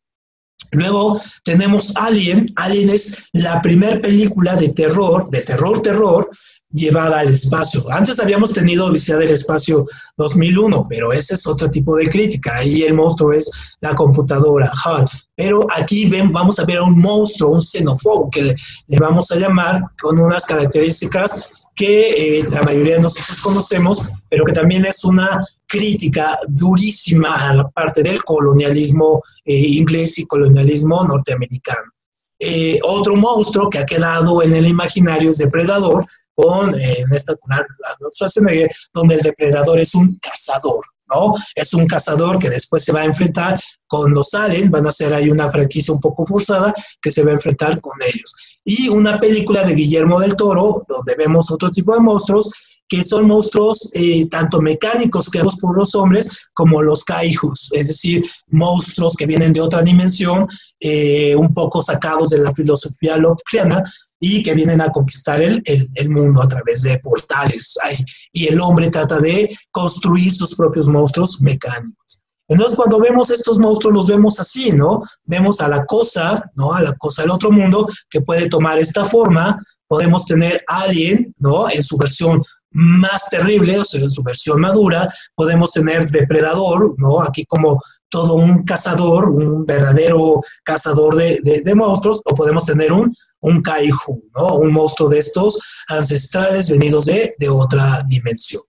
Luego tenemos Alien. Alien es la primera película de terror, de terror, terror, llevada al espacio. Antes habíamos tenido Odisea del Espacio 2001, pero ese es otro tipo de crítica. Ahí el monstruo es la computadora, HAL. Pero aquí ven, vamos a ver a un monstruo, un xenófobo, que le, le vamos a llamar con unas características que eh, la mayoría de nosotros conocemos, pero que también es una crítica durísima a la parte del colonialismo eh, inglés y colonialismo norteamericano. Eh, otro monstruo que ha quedado en el imaginario es Depredador, con en esta donde el depredador es un cazador, ¿no? Es un cazador que después se va a enfrentar con los van a ser ahí una franquicia un poco forzada que se va a enfrentar con ellos. Y una película de Guillermo del Toro, donde vemos otro tipo de monstruos, que son monstruos eh, tanto mecánicos creados por los hombres como los kaijus, es decir, monstruos que vienen de otra dimensión, eh, un poco sacados de la filosofía Lovecraftiana y que vienen a conquistar el, el, mundo a través de portales. y el hombre trata de construir sus propios monstruos mecánicos. Entonces, cuando vemos estos monstruos, los vemos así, ¿no? Vemos a la cosa, ¿no? A la cosa del otro mundo que puede tomar esta forma. Podemos tener Alien, ¿no? En su versión más terrible, o sea, en su versión madura. Podemos tener Depredador, ¿no? Aquí como todo un cazador, un verdadero cazador de, de, monstruos, o podemos tener un, un kaiju, ¿no? Un monstruo de estos ancestrales venidos de, de otra dimensión.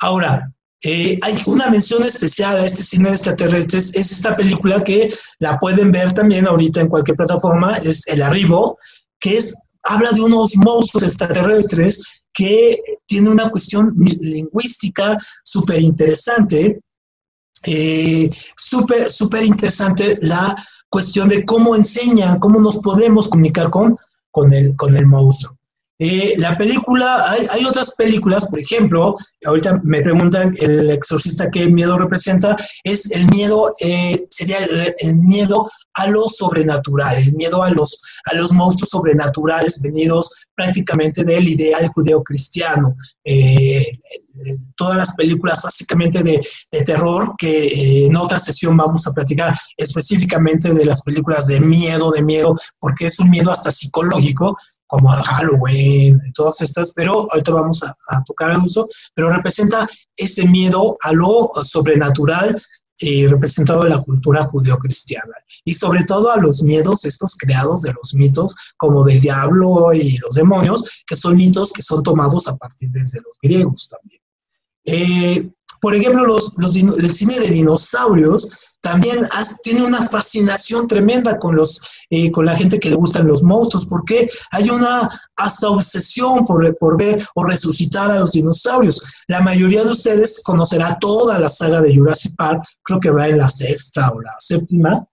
Ahora, eh, hay una mención especial a este cine de extraterrestres, es esta película que la pueden ver también ahorita en cualquier plataforma, es El Arribo, que es habla de unos monstruos extraterrestres que tiene una cuestión lingüística súper interesante, eh, súper, súper interesante la cuestión de cómo enseñan, cómo nos podemos comunicar con, con, el, con el. Eh, la película, hay, otras películas, por ejemplo, ahorita me preguntan el exorcista qué miedo representa, es el miedo, eh, sería el, miedo a lo sobrenatural, el miedo a los, a los monstruos sobrenaturales venidos prácticamente del ideal judeocristiano. Eh, todas las películas básicamente de, de terror, que eh, en otra sesión vamos a platicar específicamente de las películas de miedo, de miedo, porque es un miedo hasta psicológico, como Halloween, todas estas, pero ahorita vamos a, tocar el uso, pero representa ese miedo a lo sobrenatural eh, representado en la cultura judeocristiana y sobre todo a los miedos estos creados de los mitos como del diablo y los demonios, que son mitos que son tomados a partir de los griegos también. Eh, por ejemplo, los, el cine de dinosaurios también tiene una fascinación tremenda con, los, eh, con la gente que le gustan los monstruos, porque hay una hasta obsesión por, por ver o resucitar a los dinosaurios. La mayoría de ustedes conocerá toda la saga de Jurassic Park, creo que va en la sexta o la séptima.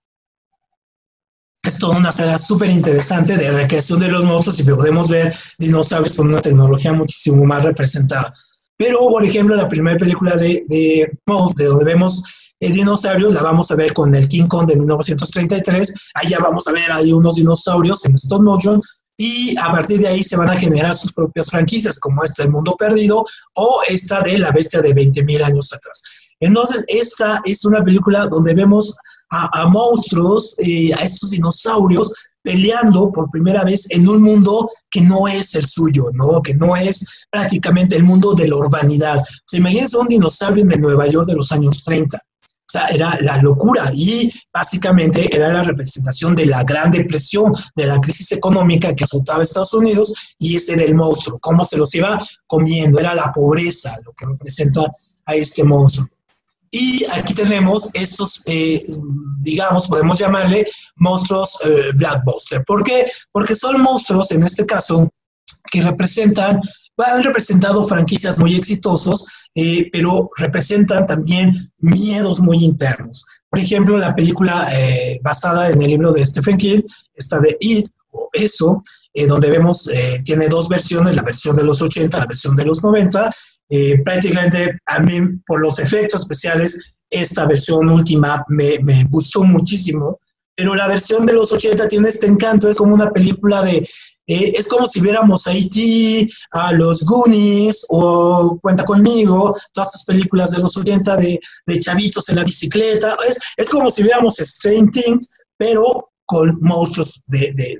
Es toda una saga súper interesante de recreación de los monstruos y podemos ver dinosaurios con una tecnología muchísimo más representada. Pero, por ejemplo, la primera película de, de, de donde vemos dinosaurios, la vamos a ver con el King Kong de 1933. Allá vamos a ver ahí unos dinosaurios en stop motion y a partir de ahí se van a generar sus propias franquicias, como esta El Mundo Perdido o esta de La Bestia de 20.000 años atrás. Entonces, esa es una película donde vemos a, monstruos, eh, a estos dinosaurios peleando por primera vez en un mundo que no es el suyo, ¿no? Que no es prácticamente el mundo de la urbanidad. Se imagínense un dinosaurio en Nueva York de los años 30. Sea, era la locura y básicamente era la representación de la Gran Depresión, de la crisis económica que azotaba a Estados Unidos y ese del monstruo, cómo se los iba comiendo, era la pobreza lo que representa a este monstruo. Y aquí tenemos estos, eh, digamos, podemos llamarle monstruos eh, blackbuster. ¿Por qué? Porque son monstruos, en este caso, que representan han representado franquicias muy exitosos, eh, pero representan también miedos muy internos. Por ejemplo, la película eh, basada en el libro de Stephen King, esta de It, o Eso, eh, donde vemos, tiene dos versiones, la versión de los 80, la versión de los 90. prácticamente a mí, por los efectos especiales, esta versión última me, me gustó muchísimo, pero la versión de los 80 tiene este encanto, es como una película de, eh, es como si viéramos a E.T., a los Goonies o Cuenta conmigo, todas estas películas de los 80 de, de chavitos en la bicicleta. Es, es como si viéramos Strange Things, pero con monstruos de, de,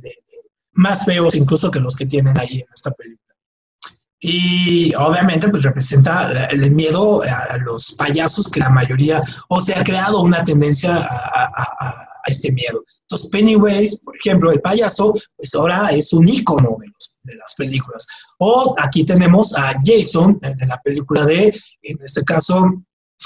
más feos incluso que los que tienen ahí en esta película. Y obviamente pues representa el miedo a los payasos que la mayoría, o se ha creado una tendencia a este miedo. Entonces, Pennywise, por ejemplo, el payaso, pues ahora es un ícono de, las películas. O aquí tenemos a Jason, en, la película de, en este caso,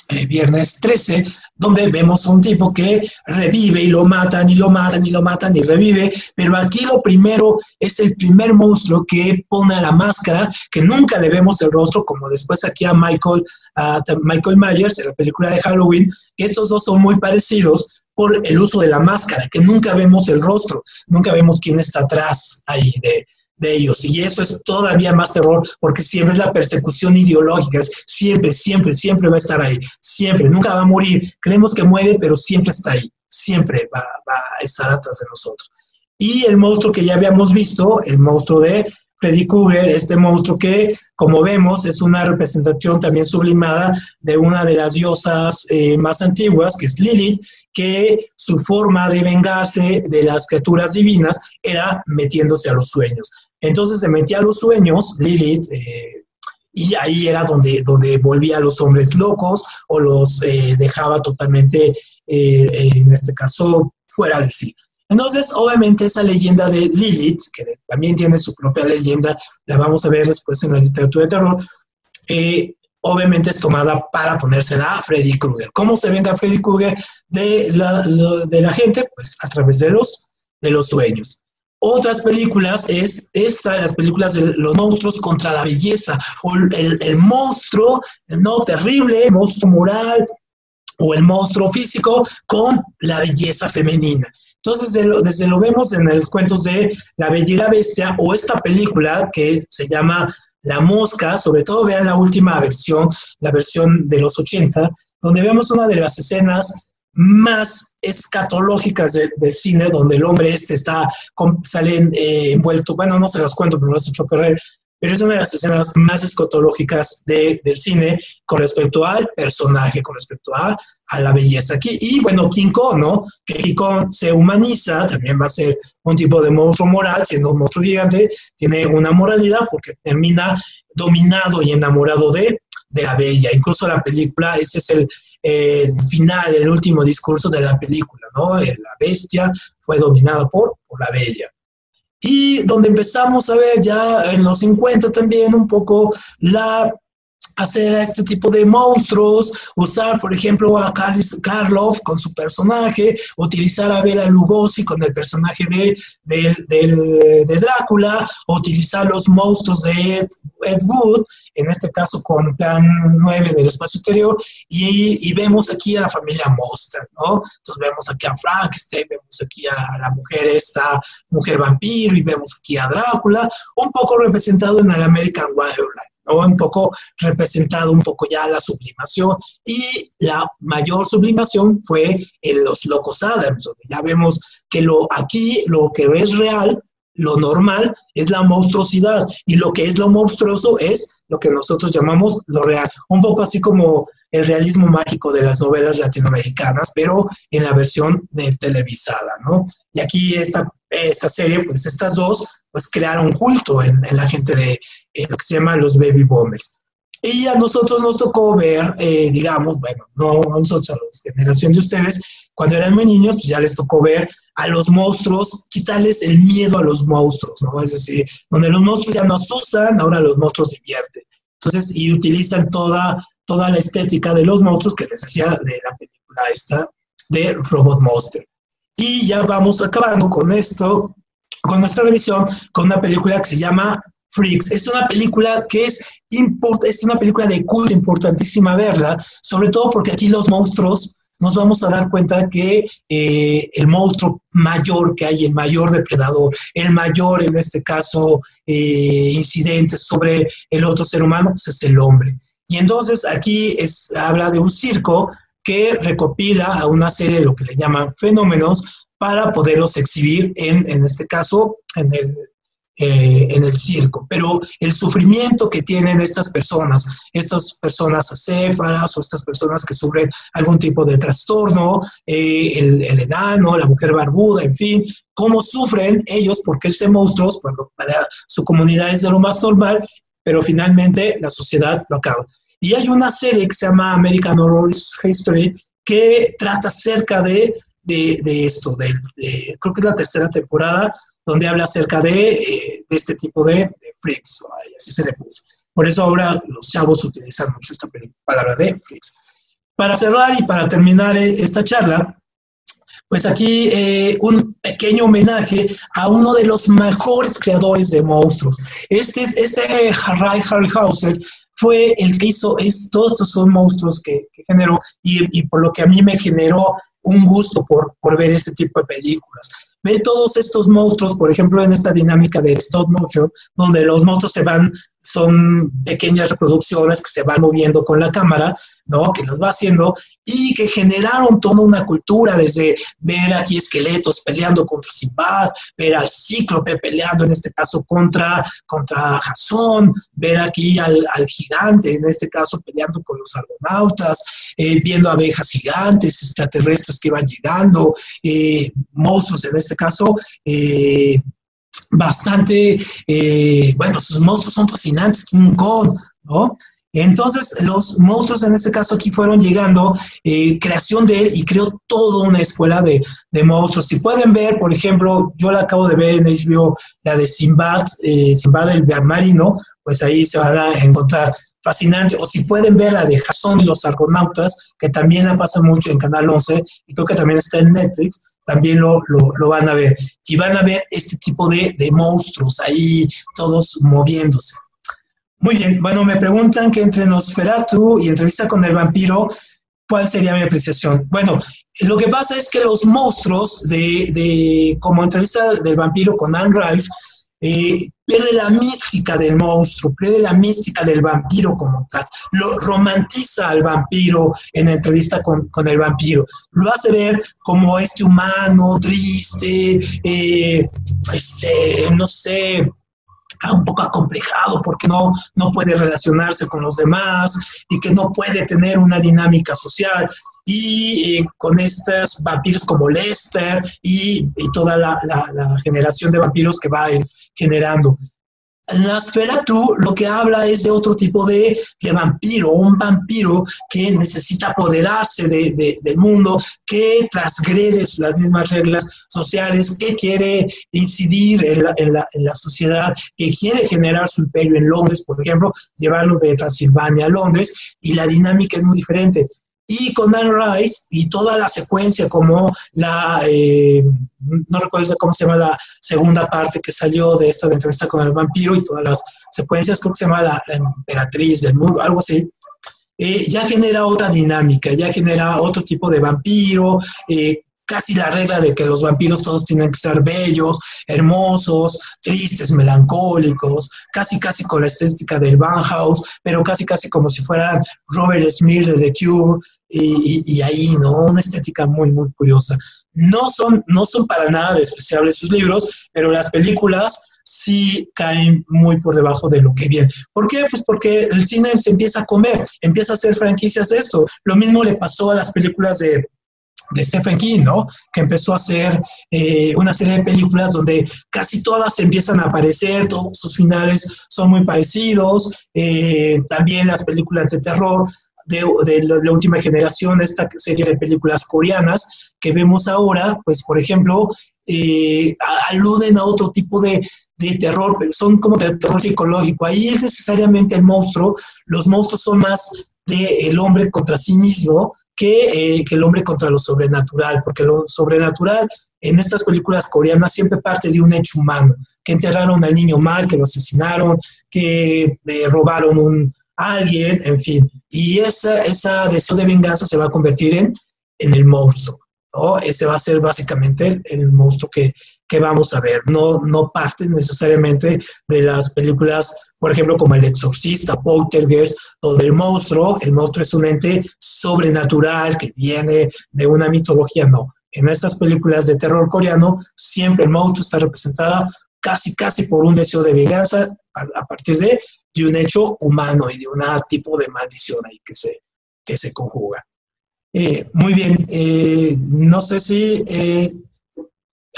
eh, Viernes 13, donde vemos un tipo que revive y lo matan y lo matan y lo matan y revive, pero aquí lo primero es el primer monstruo que pone la máscara, que nunca le vemos el rostro, como después aquí a Michael, a Michael Myers en la película de Halloween, que estos dos son muy parecidos, por el uso de la máscara, que nunca vemos el rostro, nunca vemos quién está atrás ahí de, ellos. Y eso es todavía más terror, porque siempre es la persecución ideológica, siempre, siempre, siempre va a estar ahí, siempre, nunca va a morir. Creemos que muere, pero siempre está ahí, siempre va, va a estar atrás de nosotros. Y el monstruo que ya habíamos visto, el monstruo de Freddy Krueger, este monstruo que, como vemos, es una representación también sublimada de una de las diosas eh, más antiguas, que es Lilith, que su forma de vengarse de las criaturas divinas era metiéndose a los sueños. Entonces se metía a los sueños, Lilith, eh, y ahí era donde, donde volvía a los hombres locos o los eh, dejaba totalmente, en este caso, fuera de sí. Entonces, obviamente, esa leyenda de Lilith, que también tiene su propia leyenda, la vamos a ver después en la literatura de terror, eh, obviamente es tomada para ponérsela a Freddy Krueger. ¿Cómo se venga Freddy Krueger de la, de la gente? Pues a través de los, de los sueños. otras películas es esta, las películas de los monstruos contra la belleza, o el, el monstruo, no terrible, el monstruo moral, o el monstruo físico con la belleza femenina. Entonces, desde lo, vemos en los cuentos de La Bella y la Bestia o esta película que se llama La Mosca, sobre todo vean la última versión, la versión de los 80, donde vemos una de las escenas más escatológicas del cine, donde el hombre este está, sale eh, envuelto, bueno, no se las cuento, pero no las he hecho perder, pero es una de las escenas más escotológicas del cine con respecto al personaje, con respecto a, a, la belleza aquí. Y bueno, King Kong, ¿no? Que King se humaniza, también va a ser un tipo de monstruo moral, siendo un monstruo gigante, tiene una moralidad porque termina dominado y enamorado de, de la bella. Incluso la película, ese es el, final, el último discurso de la película, ¿no? La bestia fue dominada por, por la bella. Y donde empezamos a ver ya en los 50 también un poco la hacer a este tipo de monstruos, usar, por ejemplo, a Karloff con su personaje, utilizar a Bela Lugosi con el personaje de, de, Drácula, utilizar los monstruos de Ed, Wood, en este caso con Plan 9 del espacio exterior, y, vemos aquí a la familia Monster, ¿no? Entonces vemos aquí a Frankenstein, vemos aquí a la mujer, esta mujer vampiro, y vemos aquí a Drácula, un poco representado en el American Wildlife un poco representado un poco ya la sublimación. Y la mayor sublimación fue en los locos Adams, donde ya vemos que lo, aquí lo que es real, lo normal, es la monstruosidad. Y lo que es lo monstruoso es lo que nosotros llamamos lo real, un poco así como el realismo mágico de las novelas latinoamericanas, pero en la versión de televisada, ¿no? Y aquí esta, esta serie, pues estas dos, pues crearon culto en, en la gente de, lo que se llama los baby boomers. Y a nosotros nos tocó ver, eh, digamos, bueno, no a nosotros, a la generación de ustedes, cuando eran muy niños, pues ya les tocó ver a los monstruos, quitarles el miedo a los monstruos, ¿no? Es decir, donde los monstruos ya no asustan, ahora los monstruos divierten. Entonces, y utilizan toda, toda la estética de los monstruos que les decía de la película esta de Robot Monster. Y ya vamos acabando con esto, con nuestra revisión, con una película que se llama Freaks. Es una película que es, import es una película de culto, importantísima verla, sobre todo porque aquí los monstruos nos vamos a dar cuenta que eh, el monstruo mayor que hay, el mayor depredador, el mayor, en este caso, eh, incidente sobre el otro ser humano, pues es el hombre. Y entonces aquí es, habla de un circo que recopila a una serie de lo que le llaman fenómenos para poderlos exhibir en, en este caso, en el eh, en el circo, pero el sufrimiento que tienen estas personas, estas personas acéfalas o estas personas que sufren algún tipo de trastorno, eh, el, enano, la mujer barbuda, en fin, cómo sufren ellos porque ese monstruos, cuando para su comunidad es de lo más normal, pero finalmente la sociedad lo acaba. Y hay una serie que se llama American Horror History que trata acerca de, de, esto, de, creo que es la tercera temporada, donde habla acerca de, eh, de este tipo de, de freaks, así se le puso. Por eso ahora los chavos utilizan mucho esta palabra de freaks. Para cerrar y para terminar eh, esta charla, pues aquí eh, un pequeño homenaje a uno de los mejores creadores de monstruos. Este, este Harry Harryhausen fue el que hizo todos estos son monstruos que, generó y, y, por lo que a mí me generó un gusto por, por ver este tipo de películas ver todos estos monstruos, por ejemplo, en esta dinámica de stop motion, donde los monstruos se van, son pequeñas reproducciones que se van moviendo con la cámara, ¿no? Que los va haciendo y que generaron toda una cultura desde ver aquí esqueletos peleando contra Simbad, ver al cíclope peleando en este caso contra, contra Jason, ver aquí al, gigante en este caso peleando con los argonautas, eh, viendo abejas gigantes, extraterrestres que van llegando, eh, monstruos en este caso. Eh, bastante, bueno, sus monstruos son fascinantes, King Kong, ¿no? Entonces, los monstruos en este caso aquí fueron llegando, eh, creación de él y creó toda una escuela de, monstruos. Si pueden ver, por ejemplo, yo la acabo de ver en HBO, la de Simbad, eh, Simbad el marino, pues ahí se van a encontrar fascinante. O si pueden ver la de Jason y los argonautas, que también la pasa mucho en Canal 11 y creo que también está en Netflix, también lo, lo, van a ver. Y van a ver este tipo de, de monstruos ahí, todos moviéndose. Muy bien, bueno, me preguntan que entre Nosferatu y entrevista con el vampiro, ¿cuál sería mi apreciación? Bueno, lo que pasa es que los monstruos de, de como entrevista del vampiro con Anne Rice, eh, pierde la mística del monstruo, pierde la mística del vampiro como tal, lo romantiza al vampiro en la entrevista con, el vampiro, lo hace ver como este humano triste, eh, este, no sé, un poco acomplejado porque no, no puede relacionarse con los demás y que no puede tener una dinámica social y eh, con estos vampiros como Lester y, toda la, generación de vampiros que va a ir generando. La esfera tú lo que habla es de otro tipo de, vampiro, un vampiro que necesita apoderarse del mundo, que transgrede las mismas reglas sociales, que quiere incidir en la, en la, sociedad, que quiere generar su imperio en Londres, por ejemplo, llevarlo de Transilvania a Londres, y la dinámica es muy diferente y con Dan Rice y toda la secuencia como la, eh, no recuerdo cómo se llama la segunda parte que salió de esta entrevista con el vampiro y todas las secuencias, creo que se llama la, emperatriz del mundo, algo así, eh, ya genera otra dinámica, ya genera otro tipo de vampiro, eh, casi la regla de que los vampiros todos tienen que ser bellos, hermosos, tristes, melancólicos, casi casi con la estética del Van House, pero casi casi como si fueran Robert Smith de The Cure, y, ahí, ¿no? Una estética muy, muy curiosa. No son, no son para nada despreciables sus libros, pero las películas sí caen muy por debajo de lo que viene. ¿Por qué? Pues porque el cine se empieza a comer, empieza a hacer franquicias de esto. Lo mismo le pasó a las películas de, de Stephen King, ¿no? Que empezó a hacer eh, una serie de películas donde casi todas empiezan a aparecer, todos sus finales son muy parecidos. Eh, también las películas de terror de, la, última generación, esta serie de películas coreanas que vemos ahora, pues por ejemplo, eh, aluden a otro tipo de, de terror, son como de terror psicológico. Ahí es necesariamente el monstruo, los monstruos son más de el hombre contra sí mismo que, eh, que el hombre contra lo sobrenatural, porque lo sobrenatural en estas películas coreanas siempre parte de un hecho humano, que enterraron al niño mal, que lo asesinaron, que eh, robaron un, alguien, en fin. Y esa, esa deseo de venganza se va a convertir en, en el monstruo. ¿no? Ese va a ser básicamente el, monstruo que, que, vamos a ver. No, no parte necesariamente de las películas, por ejemplo, como El Exorcista, Poltergeist, donde el monstruo, el monstruo es un ente sobrenatural que viene de una mitología. No. En estas películas de terror coreano, siempre el monstruo está representado casi, casi por un deseo de venganza a partir de de un hecho humano y de un tipo de maldición ahí que se, que se conjuga. Eh, muy bien, eh, no sé si eh,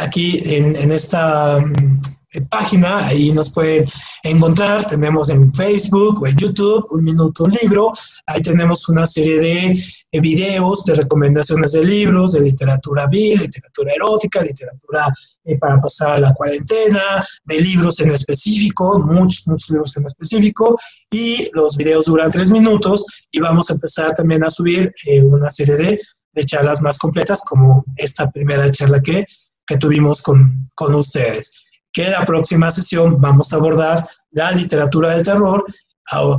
aquí en, esta mm, página, ahí nos pueden encontrar, tenemos en Facebook o en YouTube Un Minuto un Libro, ahí tenemos una serie de videos, de recomendaciones de libros, de literatura vil, literatura erótica, literatura eh, para pasar la cuarentena, de libros en específico, muchos, muchos libros en específico, y los videos duran tres minutos y vamos a empezar también a subir eh, una serie de, charlas más completas como esta primera charla que, que tuvimos con, con ustedes. Que la próxima sesión vamos a abordar la literatura del terror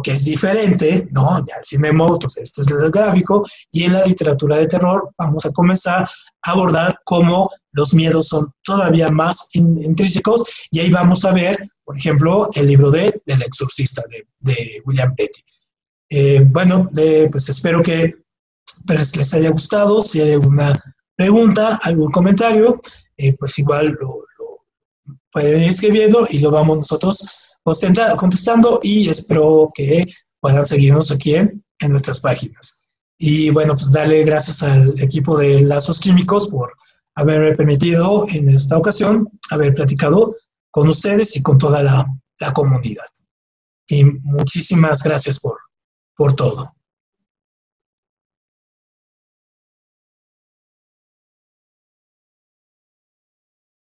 que es diferente, ¿no? Ya el cine monstruos, este es el gráfico, y en la literatura de terror vamos a comenzar a abordar cómo los miedos son todavía más intrínsecos, y ahí vamos a ver, por ejemplo, el libro de, del exorcista de, William Petty. Eh, bueno, pues espero que pues, les haya gustado, si hay alguna pregunta, algún comentario, eh, pues igual lo, lo pueden ir escribiendo y lo vamos nosotros contestando y espero que puedan seguirnos aquí en, en nuestras páginas. Y bueno, pues darle gracias al equipo de Lazos Químicos por haberme permitido en esta ocasión haber platicado con ustedes y con toda la, la comunidad. Y muchísimas gracias por, por todo.